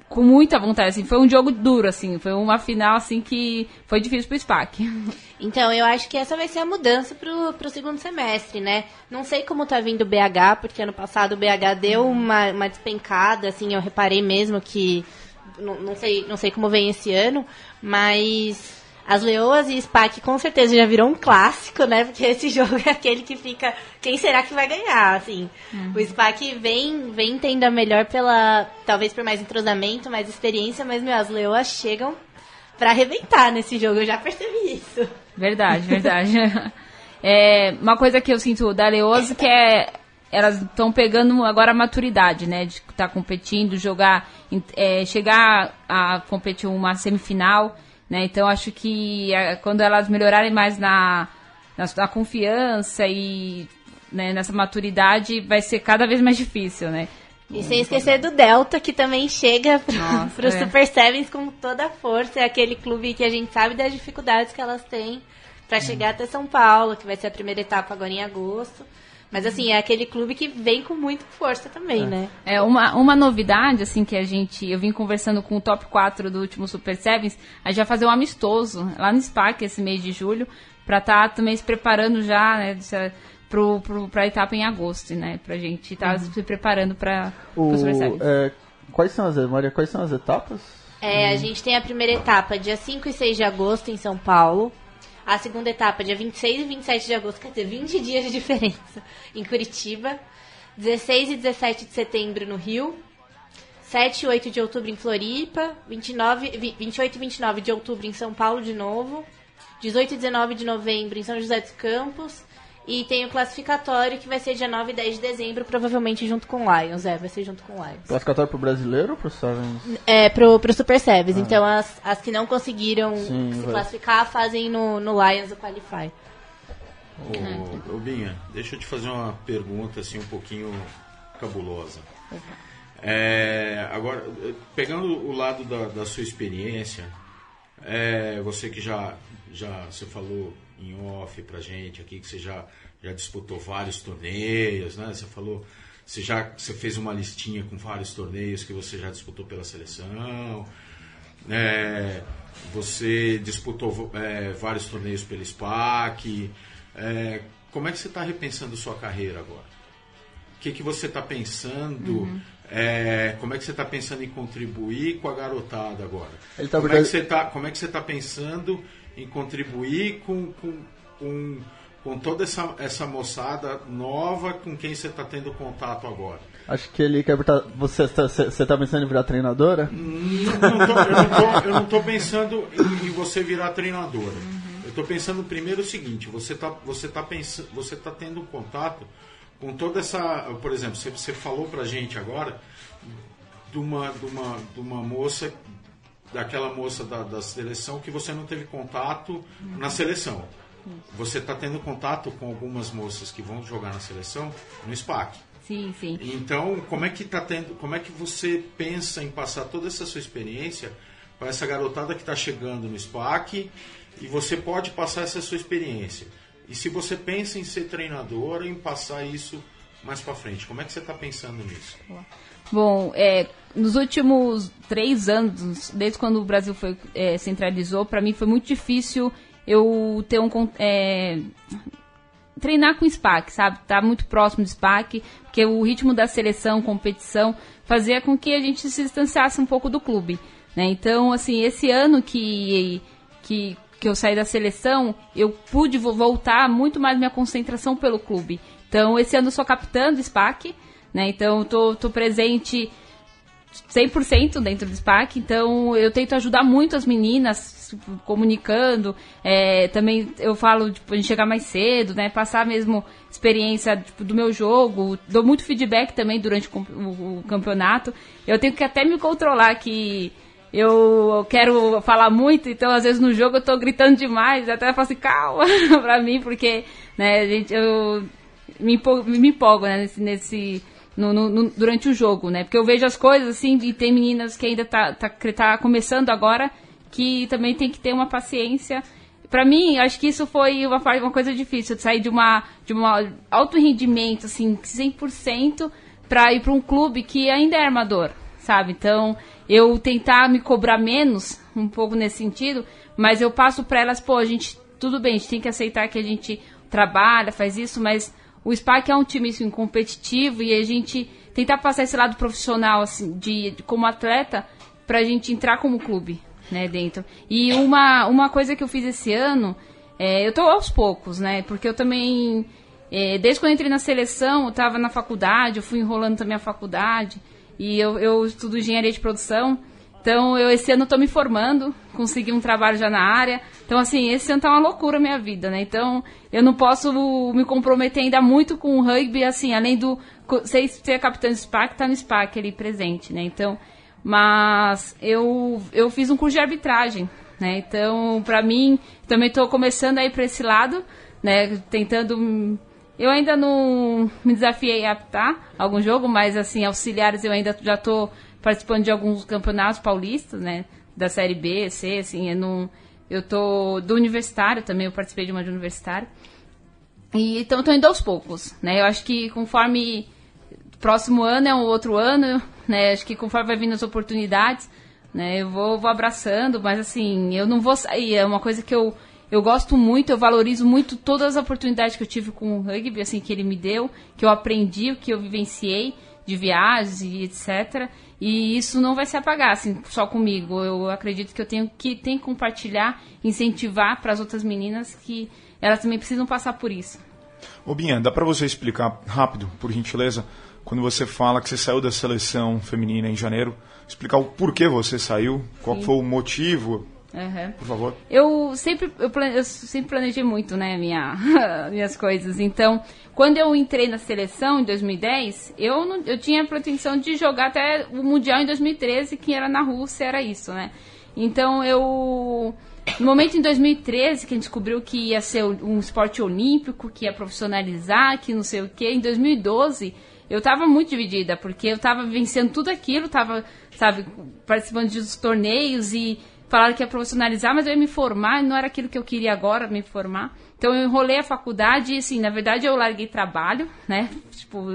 com muita vontade, assim, foi um jogo duro, assim, foi uma final, assim, que foi difícil pro SPAC. <laughs> Então, eu acho que essa vai ser a mudança pro, pro segundo semestre, né? Não sei como tá vindo o BH, porque ano passado o BH deu uma, uma despencada, assim, eu reparei mesmo que, não, não, sei, não sei como vem esse ano, mas as Leoas e SPAC com certeza já virou um clássico, né? Porque esse <laughs> jogo é aquele que fica. Quem será que vai ganhar? Assim, uhum. o SPAC vem, vem tendo a melhor pela. Talvez por mais entrosamento, mais experiência, mas meu, as Leoas chegam pra arrebentar nesse jogo, eu já percebi isso. Verdade, verdade. <laughs> é, uma coisa que eu sinto da Leoso que é elas estão pegando agora a maturidade, né? De estar tá competindo, jogar, é, chegar a competir uma semifinal, né? Então acho que é, quando elas melhorarem mais na, na, na confiança e né, nessa maturidade, vai ser cada vez mais difícil, né? E sem esquecer do Delta, que também chega <laughs> para os é. Super Sevens com toda a força. É aquele clube que a gente sabe das dificuldades que elas têm para chegar até São Paulo, que vai ser a primeira etapa agora em agosto. Mas assim, é aquele clube que vem com muita força também, é. né? É, uma, uma novidade, assim, que a gente. Eu vim conversando com o top 4 do último Super Sevens, a gente vai fazer um amistoso lá no SPAC esse mês de julho, para estar tá também se preparando já, né? Pro, pro, pra etapa em agosto, né? Pra gente estar tá uhum. se preparando para o Super Sevens. É, quais são as, Maria, quais são as etapas? É, a gente tem a primeira etapa dia 5 e 6 de agosto em São Paulo. A segunda etapa, dia 26 e 27 de agosto, quer dizer, 20 dias de diferença, em Curitiba. 16 e 17 de setembro no Rio. 7 e 8 de outubro em Floripa. 29, 28 e 29 de outubro em São Paulo de novo. 18 e 19 de novembro em São José dos Campos. E tem o classificatório que vai ser dia 9 e 10 de dezembro, provavelmente junto com o Lions. É, vai ser junto com o Lions. Classificatório pro brasileiro ou pro Sevens? É, pro, pro Super Sevens. Ah. Então as, as que não conseguiram Sim, se vai. classificar fazem no, no Lions o Qualify. Ô, ô, Binha, deixa eu te fazer uma pergunta assim um pouquinho cabulosa. É, agora, pegando o lado da, da sua experiência, é, você que já, já você falou em off pra gente aqui, que você já, já disputou vários torneios, né? Você falou, você já você fez uma listinha com vários torneios que você já disputou pela seleção. É, você disputou é, vários torneios pelo SPAC. É, como é que você está repensando sua carreira agora? O que, que você está pensando? Uhum. É, como é que você está pensando em contribuir com a garotada agora? Tá como, é que você tá, como é que você está pensando em contribuir com, com, com, com toda essa, essa moçada nova com quem você está tendo contato agora? Acho que ele quer perguntar. Você está você tá pensando em virar treinadora? Não, não tô, eu não estou pensando em, em, você virar treinadora. Uhum. Eu estou pensando primeiro o seguinte: você está você tá pensando, você tá tendo contato com toda essa. Por exemplo, você, você falou para gente agora de uma, de uma, de uma moça daquela moça da, da seleção que você não teve contato na seleção. Você está tendo contato com algumas moças que vão jogar na seleção no SPAC. Sim, sim. Então, como é que tá tendo, como é que você pensa em passar toda essa sua experiência para essa garotada que está chegando no SPAC e você pode passar essa sua experiência? E se você pensa em ser treinadora, em passar isso mais para frente, como é que você está pensando nisso? Bom, é, nos últimos três anos, desde quando o Brasil foi é, centralizou, para mim foi muito difícil eu ter um é, treinar com o SPAC, sabe? Tá muito próximo do SPAC, porque o ritmo da seleção, competição, fazia com que a gente se distanciasse um pouco do clube, né? Então, assim, esse ano que que que eu saí da seleção, eu pude voltar muito mais minha concentração pelo clube. Então, esse ano eu sou capitã do SPAC, né? Então, tô, tô presente 100% dentro do SPAC, então eu tento ajudar muito as meninas comunicando, é, também eu falo tipo, de chegar mais cedo, né, passar mesmo experiência tipo, do meu jogo, dou muito feedback também durante o, campeonato, eu tenho que até me controlar que eu quero falar muito, então às vezes no jogo eu tô gritando demais, até eu falo assim, calma <laughs> pra mim, porque, né, gente, eu me empolgo, me empolgo né, nesse, nesse no, no, durante o jogo, né? Porque eu vejo as coisas assim e tem meninas que ainda tá, tá, tá começando agora que também tem que ter uma paciência. Para mim, acho que isso foi uma, uma coisa difícil, de sair de uma de um alto rendimento, assim, 100% para ir para um clube que ainda é armador, sabe? Então, eu tentar me cobrar menos, um pouco nesse sentido, mas eu passo para elas, pô, a gente, tudo bem, a gente tem que aceitar que a gente trabalha, faz isso, mas o Spark é um time assim, competitivo e a gente tentar passar esse lado profissional assim, de, como atleta para a gente entrar como clube né, dentro. E uma, uma coisa que eu fiz esse ano, é, eu tô aos poucos, né? Porque eu também, é, desde quando entrei na seleção, eu estava na faculdade, eu fui enrolando também a faculdade, e eu, eu estudo engenharia de produção, Então, eu esse ano estou me formando, consegui um trabalho já na área. Então, assim, esse ano tá uma loucura a minha vida, né? Então, eu não posso me comprometer ainda muito com o rugby, assim, além do ser, ser capitã do SPAC, tá no SPAC ali presente, né? Então, mas eu, eu fiz um curso de arbitragem, né? Então, para mim, também estou começando aí para esse lado, né? Tentando eu ainda não me desafiei a apitar algum jogo, mas assim, auxiliares eu ainda já estou participando de alguns campeonatos paulistas, né? Da série B, C, assim, eu não. Eu tô do universitário também, eu participei de uma de universitário. E então estou indo aos poucos, né? Eu acho que conforme próximo ano é um outro ano, né? Acho que conforme vai vindo as oportunidades, né? Eu vou, vou abraçando, mas assim, eu não vou sair. É uma coisa que eu eu gosto muito, eu valorizo muito todas as oportunidades que eu tive com o rugby, assim, que ele me deu, que eu aprendi, que eu vivenciei de viagens e etc. E isso não vai se apagar, assim, só comigo. Eu acredito que eu tenho que, tenho que compartilhar, incentivar para as outras meninas que elas também precisam passar por isso. Ô Binha, dá para você explicar rápido, por gentileza, quando você fala que você saiu da seleção feminina em janeiro, explicar o porquê você saiu, qual Sim. foi o motivo, Uhum. Por favor. Eu sempre, eu, eu sempre planejei muito, né, minha, <laughs> minhas coisas. Então, quando eu entrei na seleção em 2010, eu, não, eu tinha a pretensão de jogar até o Mundial em 2013, que era na Rússia, era isso, né? Então, eu... No momento em 2013, que a gente descobriu que ia ser um esporte olímpico, que ia profissionalizar, que não sei o quê, em 2012 eu tava muito dividida, porque eu tava vencendo tudo aquilo, tava, sabe, participando de torneios e falaram que ia profissionalizar, mas eu ia me formar, não era aquilo que eu queria agora, me formar. Então eu enrolei a faculdade e, assim, na verdade eu larguei trabalho, né? Tipo,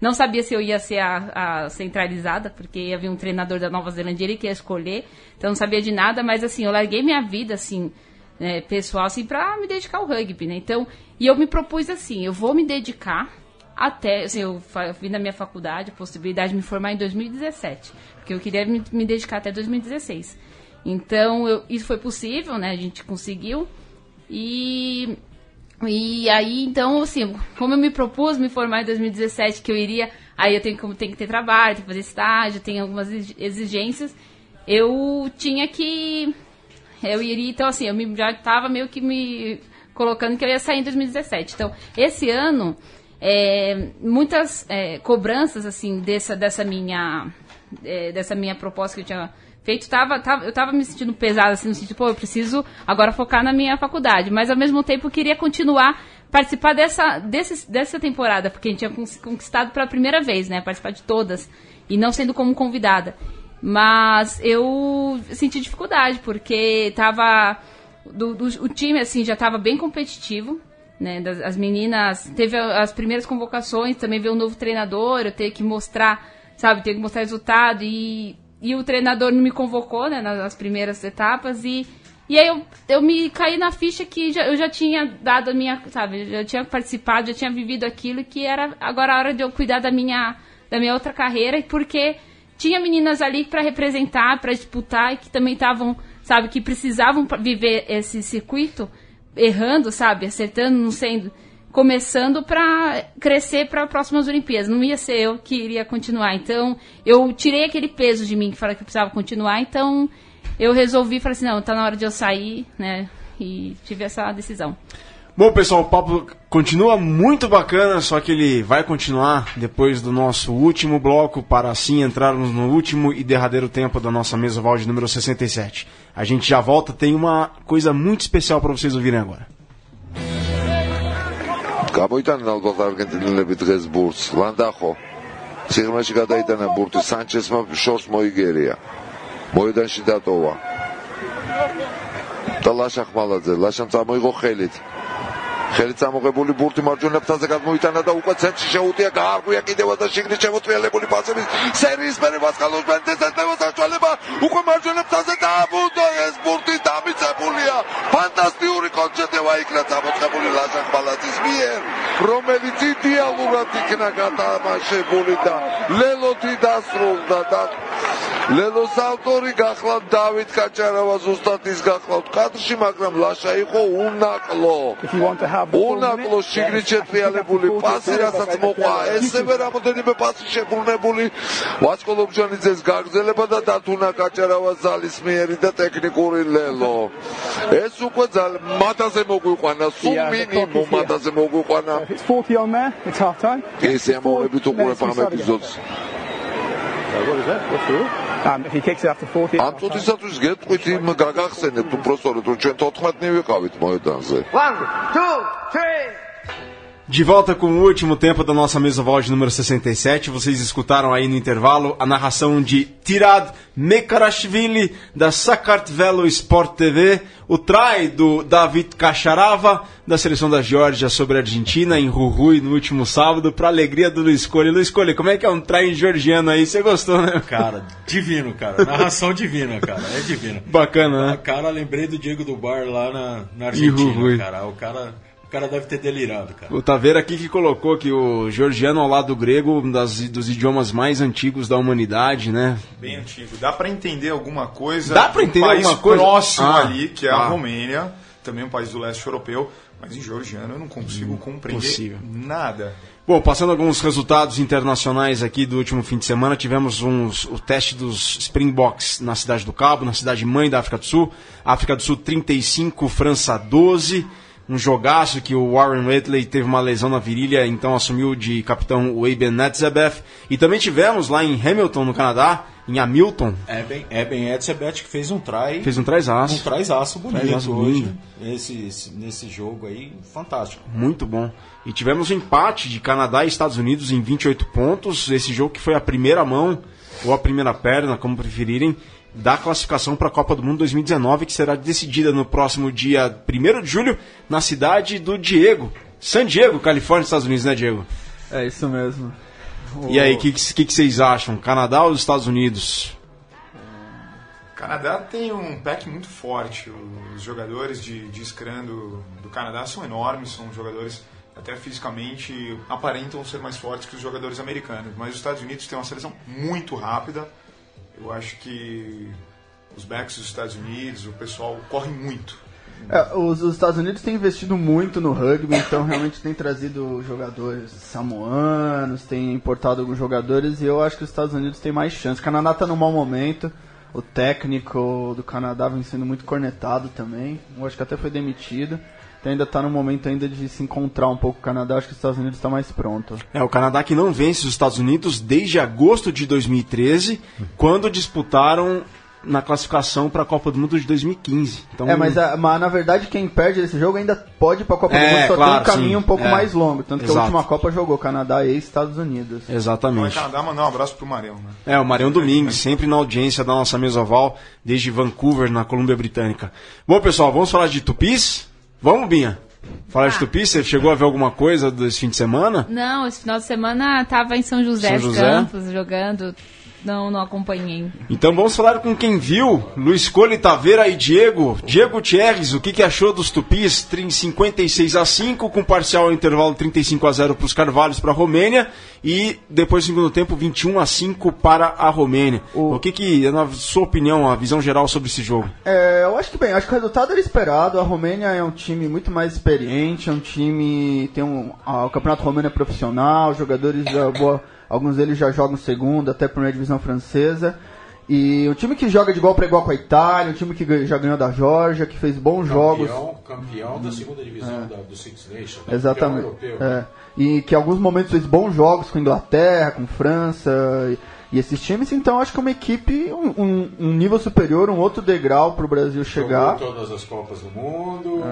não sabia se eu ia ser a, a centralizada, porque havia um treinador da Nova Zelândia, ele que ia escolher, então não sabia de nada, mas assim, eu larguei minha vida, assim, né, pessoal, assim, pra me dedicar ao rugby, né? Então, e eu me propus assim, eu vou me dedicar até, assim, eu vim na minha faculdade, a possibilidade de me formar em 2017, porque eu queria me, me dedicar até 2016. Então, eu, isso foi possível, né? A gente conseguiu. E, e aí, então, assim, como eu me propus me formar em 2017, que eu iria. Aí eu tenho, como, tenho que ter trabalho, tenho que fazer estágio, tem algumas exigências. Eu tinha que. Eu iria. Então, assim, eu me, já estava meio que me colocando que eu ia sair em 2017. Então, esse ano. É, muitas é, cobranças assim dessa dessa minha é, dessa minha proposta que eu tinha feito, tava, tava, eu tava me sentindo pesada, assim, no sentido, pô, eu preciso agora focar na minha faculdade. Mas ao mesmo tempo eu queria continuar participar dessa, desse, dessa temporada, porque a gente tinha conquistado pela primeira vez, né? Participar de todas. E não sendo como convidada. Mas eu senti dificuldade, porque tava. Do, do, o time, assim, já estava bem competitivo. Né, das, as meninas. Teve as primeiras convocações, também veio um novo treinador, eu tenho que mostrar, sabe, tenho que mostrar resultado. E e o treinador não me convocou, né, nas primeiras etapas. E e aí eu, eu me caí na ficha que já, eu já tinha dado a minha, sabe, já tinha participado, já tinha vivido aquilo que era agora a hora de eu cuidar da minha da minha outra carreira, porque tinha meninas ali para representar, para disputar e que também estavam, sabe, que precisavam viver esse circuito errando, sabe, acertando, não sendo começando para crescer para as próximas Olimpíadas. Não ia ser eu que iria continuar. Então, eu tirei aquele peso de mim que falava que eu precisava continuar. Então, eu resolvi, falei assim, não, tá na hora de eu sair, né? E tive essa decisão. Bom, pessoal, o papo continua muito bacana, só que ele vai continuar depois do nosso último bloco, para assim entrarmos no último e derradeiro tempo da nossa mesa oval de número 67. A gente já volta, tem uma coisa muito especial para vocês ouvirem agora. გამოიტანენ ალბათ არგენტინელები დღეს ბურთს. ლანდახო სიღრმეში გადაიტანა ბურთი სანჩესმა შორს მოიგერია. მოედანში დატოვა. და ლაშა ხმალაძე ლაშამ წამოიღო ხელით ხელით წამოღებული ბურთი მარჯვენა ფრთაზე გადმოიტანა და უკვე ცენტრში შეუტია გაარღვია კიდევ და შიგნით შემოწმიალებული პასების სერიის მერე ვასკალოს მენდესს ეტევა საშუალება უკვე მარჯვენა ფრთაზე დააბუნდა ეს ბურთი დამიწებულია ფანტასტიკური კონცერტება იქნა დამოწებული ლაზან ბალაძის მიერ, რომელიც იდეალურად იქნა გათამაშებული და ლელოთი დასრულდა და ლელოს ავტორი გახლავთ დავით კაჭარავა ზუსტად ის გახლავთ კადრში, მაგრამ ლაშა იყო უნაკლო. უნაკლო შიგნით შეტრიალებული პასი, რასაც მოყვა ესევე რამოდენიმე პასი შებრუნებული ვაჭკოლობჟანიძეს გაგზელება და დათუნა კაჭარავა ზალის მიერი და ტექნიკური ლელო. ეს უკვე მათაზე მოგვიყვანა, სულ მინიმუმ მათაზე მოგვიყვანა. It's 40 on there. It's half time. ესე ამოვებით უყურებ ამ ეპიზოდს. What is that? What's the rule? Um, if he kicks it after 40. ამ წუთისათვის გეტყვით იმ გაგახსენებთ უბრალოდ რომ ჩვენ 14-ნი ვიყავით მოედანზე. 1 2 3 De volta com o último tempo da nossa mesa voz número 67. Vocês escutaram aí no intervalo a narração de Tirad Mekarashvili da Sakartvelo Sport TV, o try do David Kacharava da seleção da Geórgia sobre a Argentina em Rui no último sábado, para alegria do Luiz Colli. Luiz Colli, como é que é um try georgiano aí? Você gostou, né? Cara, divino, cara. <laughs> Narração divina, cara. É divino. Bacana, né? Cara, lembrei do Diego do Bar lá na, na. Argentina, cara. O cara. O cara deve ter delirado, cara. O Taveira aqui que colocou que o georgiano ao lado do grego, um das, dos idiomas mais antigos da humanidade, né? Bem antigo. Dá pra entender alguma coisa. Dá pra de um entender país alguma coisa? próximo Ah, ali, que é ah. a Romênia, também um país do leste europeu, mas em georgiano eu não consigo compreender Impossível. nada. Bom, passando alguns resultados internacionais aqui do último fim de semana, tivemos uns, o teste dos Springboks na Cidade do Cabo, na cidade mãe da África do Sul. África do Sul 35, França 12. Um jogaço que o Warren Whitley teve uma lesão na virilha, então assumiu de capitão o Eben Netzebeth. E também tivemos lá em Hamilton, no Canadá, em Hamilton, Eben, Eben Etzebeth que fez um try. fez um traisaço. Um trazaço bonito Trazaço hoje. lindo. Esse, esse- nesse jogo aí, fantástico. Muito bom. E tivemos um empate de Canadá e Estados Unidos em 28 pontos. Esse jogo que foi a primeira mão, ou a primeira perna, como preferirem, da classificação para a Copa do Mundo 2019, que será decidida no próximo dia 1 de julho, na cidade do Diego. San Diego, Califórnia, Estados Unidos, né, Diego? É isso mesmo. E aí, o que, que, que vocês acham? Canadá ou os Estados Unidos? O Canadá tem um pack muito forte. Os jogadores de, de Scrum do, do Canadá são enormes, são jogadores até fisicamente aparentam ser mais fortes que os jogadores americanos. Mas os Estados Unidos têm uma seleção muito rápida. Eu acho que os backs dos Estados Unidos, o pessoal corre muito. É, os, os Estados Unidos têm investido muito no rugby, então realmente tem trazido jogadores samoanos, tem importado alguns jogadores e eu acho que os Estados Unidos têm mais chance. O Canadá está num mau momento, o técnico do Canadá vem sendo muito cornetado também, eu acho que até foi demitido. Então ainda está no momento ainda de se encontrar um pouco com o Canadá, acho que os Estados Unidos está mais pronto. É, o Canadá que não vence os Estados Unidos desde agosto de 2013, quando disputaram na classificação para a Copa do Mundo de 2015. Então, É, mas, a- mas na verdade quem perde esse jogo ainda pode ir pra Copa É, do Mundo, só claro, tem um caminho sim. um pouco É. mais longo. Tanto que a Exato. última Copa jogou Canadá e Estados Unidos. Então, Exatamente. Canadá, mandar um abraço pro Marião. Né? É, o Marião Domingues, sempre na audiência da nossa mesa oval, desde Vancouver, na Colômbia Britânica. Bom, pessoal, vamos falar de tupis? Vamos, Binha? Falar de tupis, você chegou a ver alguma coisa desse fim de semana? Não, esse final de semana tava em São José, São dos José? Campos, jogando. Não, não acompanhei. Então vamos falar com quem viu, Luiz Cole, Taveira e Diego. Diego Thierres, o que, que achou dos tupis? Trin- 56 a 5, com parcial intervalo 35 a 0 para os Carvalhos para a Romênia e depois segundo tempo 21 a 5 para a Romênia. O, que que, na sua opinião, a visão geral sobre esse jogo? É, eu acho que bem, acho que o resultado era esperado. A Romênia é um time muito mais experiente, é um time. tem um. ah, o campeonato romeno é profissional, jogadores já, boa, alguns deles já jogam segunda, até primeira divisão francesa. E um time que joga de igual para igual com a Itália, um time que já ganhou da Geórgia, que fez bons jogos. Campeão, campeão da segunda divisão da- do Six Nations. né? Exatamente. Campeão. É. E que em alguns momentos fez bons jogos com Inglaterra, com França e, e esses times, então acho que é uma equipe, um, um- um nível superior, um outro degrau para o Brasil chegar. Jogou todas as Copas do Mundo.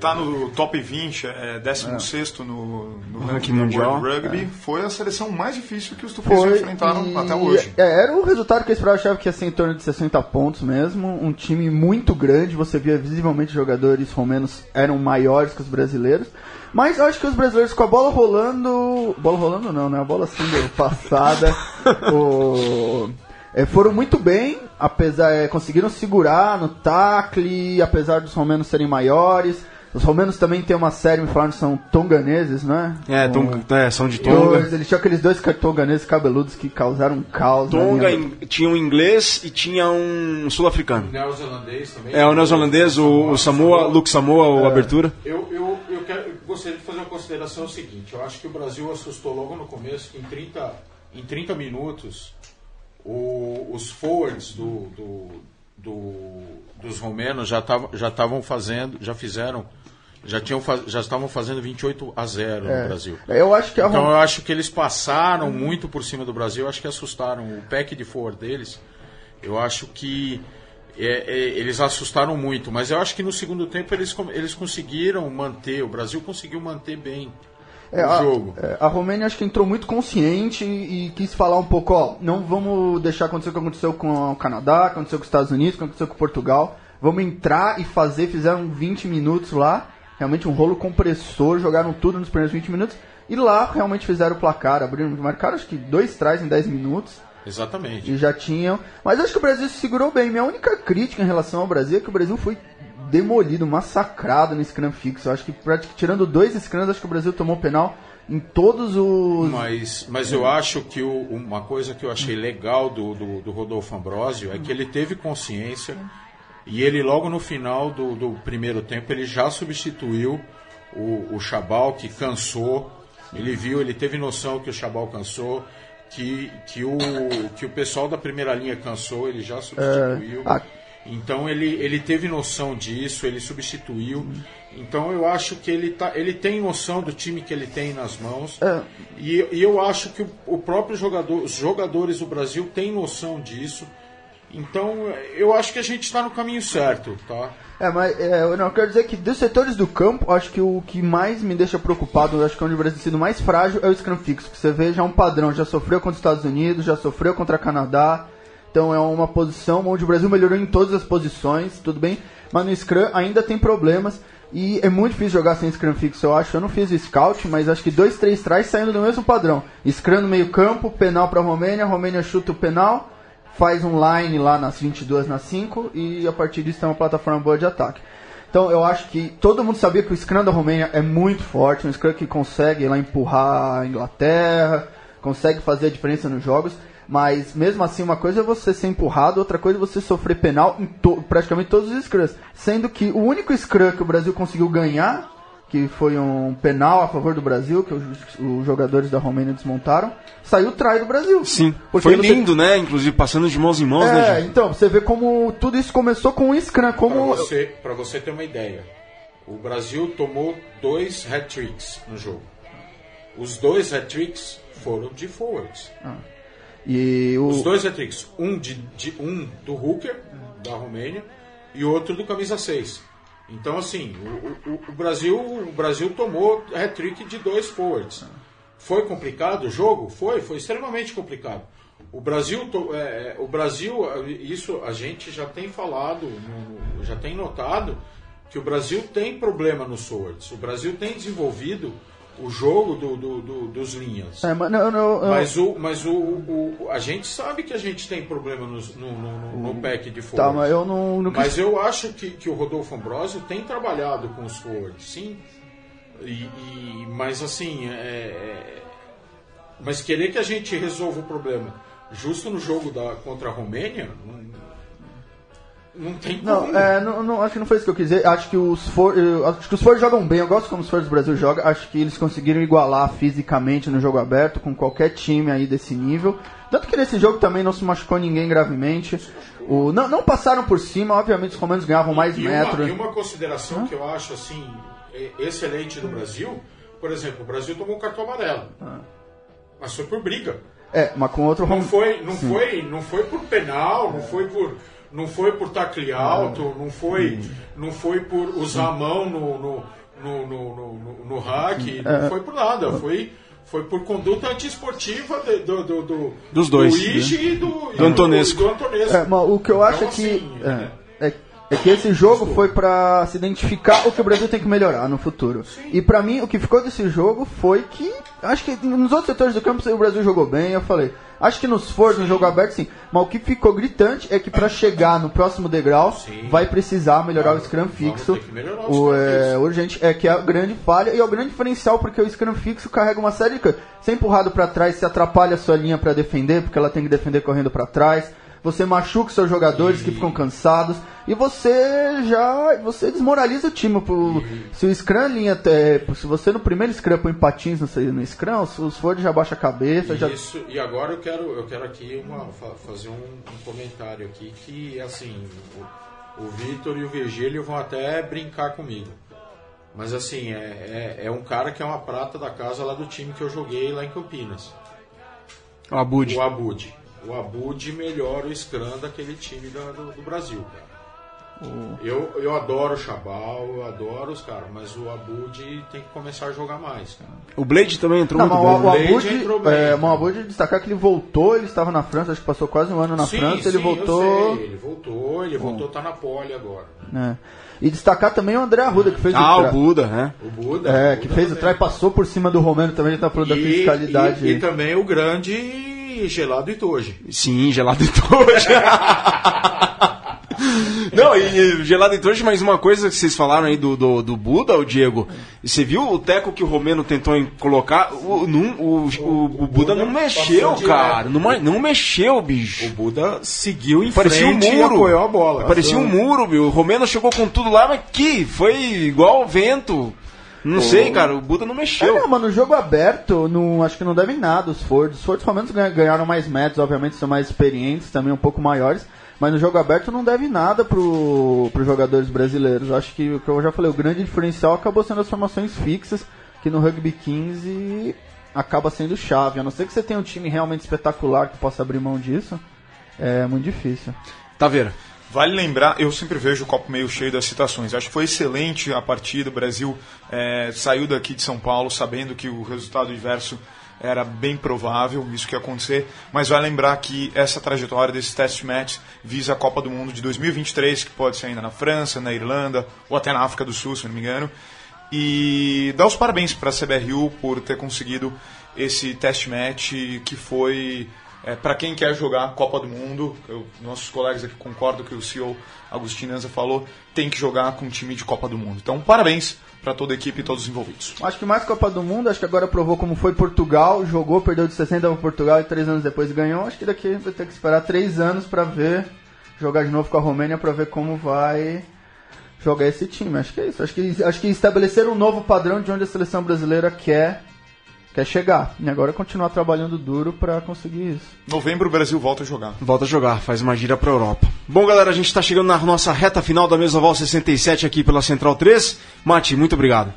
Tá no top 20, é 16 no, no ranking mundial. World Rugby. Foi a seleção mais difícil que os tupis enfrentaram e- até hoje. é, era o resultado que eu esperava, achava que ia ser em torno de 60 pontos mesmo. Um time muito grande, você via visivelmente jogadores romenos eram maiores que os brasileiros. Mas eu acho que os brasileiros com a bola rolando. Bola rolando não, né? A bola sendo <laughs> passada. o- É, foram muito bem, apesar é, conseguiram segurar no tacle, apesar dos romenos serem maiores. Os romenos também têm uma série, me falaram, são tonganeses, não é? É, Com- é, são de Tonga. Eles, eles tinham aqueles dois tonganeses cabeludos que causaram um caos. na Tonga em- tinha um inglês e tinha um sul-africano. Neozelandês também. É, o neozelandês, o, o Samoa, Luke Samoa, o abertura. Eu, eu, eu, quero, eu gostaria de fazer uma consideração seguinte. Eu acho que o Brasil assustou logo no começo, que em 30, em 30 minutos, o- os forwards do, do, do- dos romenos já estavam já fazendo, já fizeram, já, tinham, já estavam fazendo 28 a 0 É. no Brasil. Eu acho que a Então eu acho que eles passaram muito por cima do Brasil, eu acho que assustaram o pack de forward deles. Eu acho que é, é, eles assustaram muito, mas eu acho que no segundo tempo eles, eles conseguiram manter, o Brasil conseguiu manter bem É, o a, jogo. é, a Romênia acho que entrou muito consciente e, e quis falar um pouco, ó, não vamos deixar acontecer o que aconteceu com o Canadá, aconteceu com os Estados Unidos, o que aconteceu com Portugal. Vamos entrar e fazer, fizeram 20 minutos lá, realmente um rolo compressor, jogaram tudo nos primeiros 20 minutos. E lá realmente fizeram o placar, abriram, marcaram acho que dois trás em 10 minutos. Exatamente. E já tinham. Mas acho que o Brasil se segurou bem. Minha única crítica em relação ao Brasil é que o Brasil foi demolido, massacrado no scrum fixo. Eu acho que praticamente, tirando dois scrums, acho que o Brasil tomou penal em todos os. Mas, mas eu acho que o- uma coisa que eu achei legal do, do, do Rodolfo Ambrosio é que ele teve consciência e ele logo no final do, do primeiro tempo ele já substituiu o, o Chabal que cansou. Ele viu, ele teve noção que o Chabal cansou, que, que, o, que o pessoal da primeira linha cansou, ele já substituiu. ah. Então ele, ele teve noção disso, ele substituiu. Então eu acho que ele, tá, ele tem noção do time que ele tem nas mãos. É. E, e eu acho que o, o próprio jogador, os jogadores do Brasil têm noção disso. Então eu acho que a gente está no caminho certo, tá? É, mas é, eu não quero dizer que dos setores do campo, acho que o que mais me deixa preocupado, acho que onde o Brasil tem sido mais frágil é o scrum fixo, que você vê já um padrão, já sofreu contra os Estados Unidos, já sofreu contra o Canadá. Então é uma posição onde o Brasil melhorou em todas as posições, tudo bem, mas no scrum ainda tem problemas e é muito difícil jogar sem scrum fixo, eu acho. Eu não fiz o scout, mas acho que dois, três trás saindo do mesmo padrão. Scrum no meio campo, penal para a Romênia, Romênia chuta o penal, faz um line lá nas 22 nas 5 e a partir disso tem uma plataforma boa de ataque. Então eu acho que todo mundo sabia que o Scrum da Romênia é muito forte, um Scrum que consegue lá empurrar a Inglaterra, consegue fazer a diferença nos jogos, mas mesmo assim uma coisa é você ser empurrado, outra coisa é você sofrer penal em to- praticamente todos os Scrums. Sendo que o único Scrum que o Brasil conseguiu ganhar, que foi um penal a favor do Brasil, que os, os jogadores da Romênia desmontaram, saiu trai do Brasil. Sim. Porque Foi você- lindo, né? Inclusive passando de mãos em mãos, né, É, gente? então, você vê como tudo isso começou com um Scrum, Para como... você, pra você ter uma ideia, o Brasil tomou dois hat-tricks no jogo. Os dois hat-tricks foram de forwards. E o... Os dois hat-tricks, um, de, de- um do Hooker, da Romênia, e outro do camisa 6. Então, assim, o, o- o Brasil, o Brasil tomou hat-trick de dois forwards. Foi complicado o jogo? Foi, foi extremamente complicado. O Brasil, é, é, o Brasil, isso a gente já tem falado, já tem notado que o Brasil tem problema nos forwards. O Brasil tem desenvolvido o jogo do- do- do- dos linhas. É, mas não, não, não- Mas, o, mas o, o- a gente sabe que a gente tem problema no, no, no, no pack de Tá, forwards. mas eu não, não Mas eu acho que, que o Rodolfo Ambrosio tem trabalhado com os forwards, sim. E, e- mas assim, é- é- mas querer que a gente resolva o problema justo no jogo da, contra a Romênia, não, tem. Não, é, não, não, acho que não foi isso que eu quis dizer. Acho que os for, acho que os Ford jogam bem. Eu gosto como os Ford do Brasil jogam. Acho que eles conseguiram igualar fisicamente no jogo aberto com qualquer time aí desse nível. Tanto que nesse jogo também não se machucou ninguém gravemente. O, não, não passaram por cima. Obviamente os romanos ganhavam mais e metros. Uma, e uma consideração que eu acho assim excelente do Brasil, por exemplo, o Brasil tomou um cartão amarelo, mas foi por briga. É, mas com outro Não foi, não Sim. foi, não foi por penal, não foi por, não foi por tacle alto, não foi, não foi por usar a mão no no no, no, no, no hack, não É. foi por nada, foi foi por conduta antiesportiva de- do, do, do, Dos dois, do Ige né? e do, Do Antonesco. do Antonesco. É, mas o que eu acho Então, é que. assim, é, é, é que esse jogo foi pra se identificar o que o Brasil tem que melhorar no futuro. E pra mim, o que ficou desse jogo foi que, acho que nos outros setores do campo o Brasil jogou bem, eu falei, acho que nos forços, no jogo aberto, sim. Mas o que ficou gritante é que pra chegar no próximo degrau, vai precisar melhorar o scrum fixo. O, é, urgente, é que é a grande falha e é o grande diferencial, porque o scrum fixo carrega uma série de coisas. Ser empurrado pra trás, se atrapalha a sua linha pra defender, porque ela tem que defender correndo pra trás você machuca os seus jogadores que ficam cansados e você já você desmoraliza o time. Pro, se o Scrum linha, é, se você no primeiro Scrum põe patins no, no Scrum, os, os Ford já baixa a cabeça. Já... Isso, e agora eu quero, eu quero aqui uma, fazer um, um comentário aqui que assim o, o Vitor e o Virgílio vão até brincar comigo. Mas assim, é, é, é, um cara que é uma prata da casa lá do time que eu joguei lá em Campinas. O Abud. O Abud o Abud melhora o Scrum daquele time da, do, do, Brasil, cara. Eu, eu adoro o Chabal, eu adoro os caras, mas o Abud tem que começar a jogar mais, cara. O Blade também entrou Não, muito bem. O, o Abud, entrou bem. É, o Abud destacar que ele voltou, ele estava na França, acho que passou quase um ano na sim, França, sim, ele voltou. Sei, ele voltou, ele voltou, tá na pole agora. É. E destacar também o André Arruda, que fez ah, o. Ah, o Buda, né? O Buda. É, o Buda que fez também. o trai, passou por cima do Romano também, a gente tá falando e, da fiscalidade. E, e também o grande gelado Itoji. Sim, gelado Itoji. <laughs> Não, e gelado Itoji, mas uma coisa que vocês falaram aí do, do, do Buda, o Diego, você viu o teco que o Romeno tentou colocar? O, não, o, o, o, Buda não mexeu, cara. Não, não mexeu, bicho. O Buda seguiu em Parecia frente um muro. e apoiou a bola. Parecia um muro, meu. O Romeno chegou com tudo lá, mas que foi igual ao vento. Não sei, cara, o Buda não mexeu. É, não, mas no jogo aberto, não, acho que não devem nada os Ford. Os Ford romanos ganharam mais metros, obviamente são mais experientes, também um pouco maiores. Mas no jogo aberto não deve nada pro, pros jogadores brasileiros. Acho que o que eu já falei, o grande diferencial acabou sendo as formações fixas, que no Rugby 15 acaba sendo chave. A não ser que você tenha um time realmente espetacular que possa abrir mão disso, é muito difícil. Taveira. Vale lembrar, eu sempre vejo o copo meio cheio das citações. Acho que foi excelente a partida. O Brasil é, saiu daqui de São Paulo sabendo que o resultado inverso era bem provável isso que ia acontecer, mas vai lembrar que essa trajetória desses test matches visa a Copa do Mundo de 2023, que pode ser ainda na França, na Irlanda ou até na África do Sul, se não me engano. E dar os parabéns para a CBRU por ter conseguido esse test match que foi é, para quem quer jogar Copa do Mundo, eu, nossos colegas aqui concordam que o CEO Agostinho Anza falou, tem que jogar com um time de Copa do Mundo. Então, parabéns para toda a equipe e todos os envolvidos. Acho que mais Copa do Mundo, acho que agora provou como foi Portugal, jogou, perdeu de 60 para Portugal e três anos depois ganhou. Acho que daqui vai ter que esperar três anos para ver, jogar de novo com a Romênia para ver como vai jogar esse time. Acho que é isso. Acho que, acho que estabelecer um novo padrão de onde a seleção brasileira quer quer chegar. E agora continuar trabalhando duro para conseguir isso. Novembro o Brasil volta a jogar. Volta a jogar, faz uma gira pra Europa. Bom, galera, a gente tá chegando na nossa reta final da Mesoval 67 aqui pela Central 3. Mati, muito obrigado.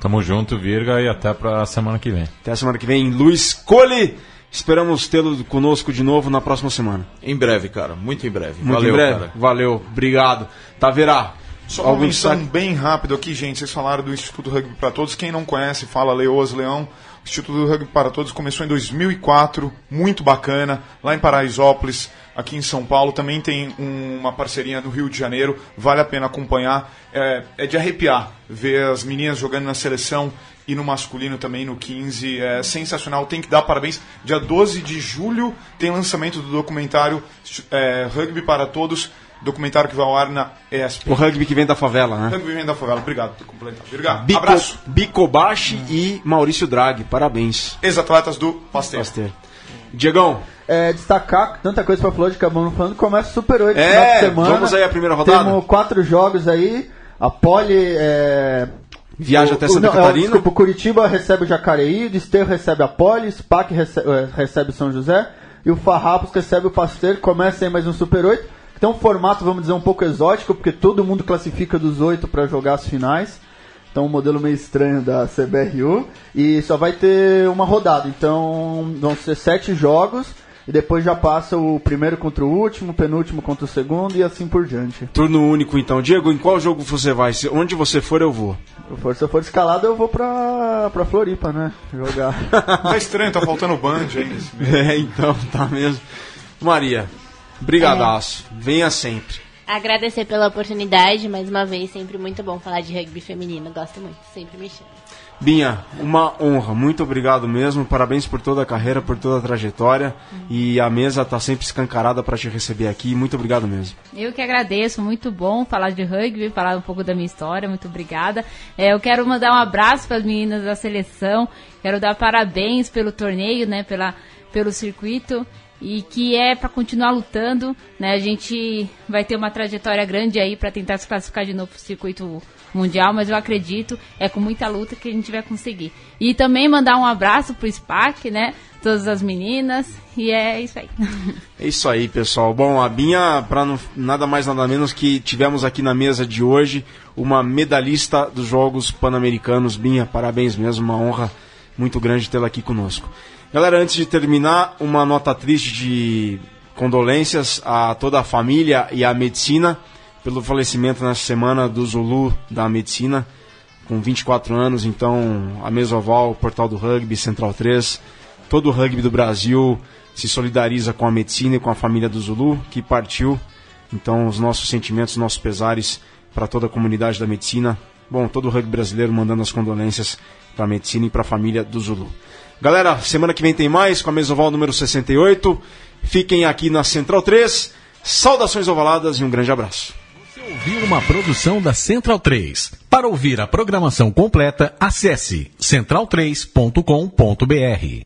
Tamo junto, Virga, e até pra semana que vem. Até a semana que vem, Luiz Cole. Esperamos tê-lo conosco de novo na próxima semana. Em breve, cara. Muito em breve. Muito Valeu, em breve. cara. Valeu. Obrigado. Taverá. Só uma menção bem rápido aqui, gente. Vocês falaram do Instituto Rugby para Todos. Quem não conhece, fala Leoas Leão. Instituto Rugby para Todos começou em 2004, muito bacana, lá em Paraisópolis, aqui em São Paulo. Também tem um, uma parceria no Rio de Janeiro, vale a pena acompanhar. É, é, de arrepiar ver as meninas jogando na seleção e no masculino também, no 15. É sensacional, tem que dar parabéns. Dia 12 de julho tem lançamento do documentário é, Rugby para Todos documentário que vai ao ar na ESP. O rugby que vem da favela, né? O rugby vem da favela, obrigado por completar. Obrigado. Bico, Abraço. Bicobashi e Maurício Draghi, parabéns. Ex-atletas do Pasteur. Pasteur. Diegão. É, destacar tanta coisa pra falar de acabamos falando, começa o Super 8 é, final de semana. Vamos aí a primeira rodada. Temos quatro jogos aí. A Poli é, Viaja o, até Santa não, Catarina. É, desculpa, o Curitiba recebe o Jacareí, o Desterro recebe a Poli, o SPAC recebe, recebe o São José e o Farrapos recebe o Pasteur. Começa aí mais um Super 8. Tem um formato, vamos dizer, um pouco exótico, porque todo mundo classifica dos oito para jogar as finais. Então, um modelo meio estranho da CBRU. E só vai ter uma rodada. Então, vão ser sete jogos. E depois já passa o primeiro contra o último, o penúltimo contra o segundo e assim por diante. Turno único, então. Diego, em qual jogo você vai? Se, onde você for, eu vou. Se eu for escalado, eu vou pra, pra Floripa, né? Jogar. <laughs> tá estranho, tá faltando band aí. <laughs> É, então, tá mesmo. Maria, brigadaço. É. Venha sempre. Agradecer pela oportunidade, mais uma vez, sempre muito bom falar de rugby feminino, gosto muito, sempre me chama. Binha, uma honra, muito obrigado mesmo, parabéns por toda a carreira, por toda a trajetória e a mesa está sempre escancarada para te receber aqui, muito obrigado mesmo. Eu que agradeço, muito bom falar de rugby, falar um pouco da minha história, muito obrigada. É, eu quero mandar um abraço para as meninas da seleção, quero dar parabéns pelo torneio, né, pela, pelo circuito e que é para continuar lutando, né? A gente vai ter uma trajetória grande aí para tentar se classificar de novo para o circuito mundial, mas eu acredito é com muita luta que a gente vai conseguir. E também mandar um abraço pro SPAC, né? Todas as meninas e é isso aí. <laughs> É isso aí, pessoal. Bom, a Binha, para nada mais nada menos que tivemos aqui na mesa de hoje uma medalhista dos Jogos Pan-Americanos. Binha, parabéns mesmo, uma honra muito grande tê-la aqui conosco. Galera, antes de terminar, uma nota triste de condolências a toda a família e à medicina pelo falecimento nessa semana do Zulu da medicina, com 24 anos. Então, a Mesoval, Portal do Rugby, Central 3, todo o rugby do Brasil se solidariza com a medicina e com a família do Zulu, que partiu. Então, os nossos sentimentos, os nossos pesares para toda a comunidade da medicina. Bom, todo o rugby brasileiro mandando as condolências para a medicina e para a família do Zulu. Galera, semana que vem tem mais com a Mesoval número 68. Fiquem aqui na Central 3. Saudações ovaladas e um grande abraço. Você ouviu uma produção da Central 3. Para ouvir a programação completa, acesse central3.com.br.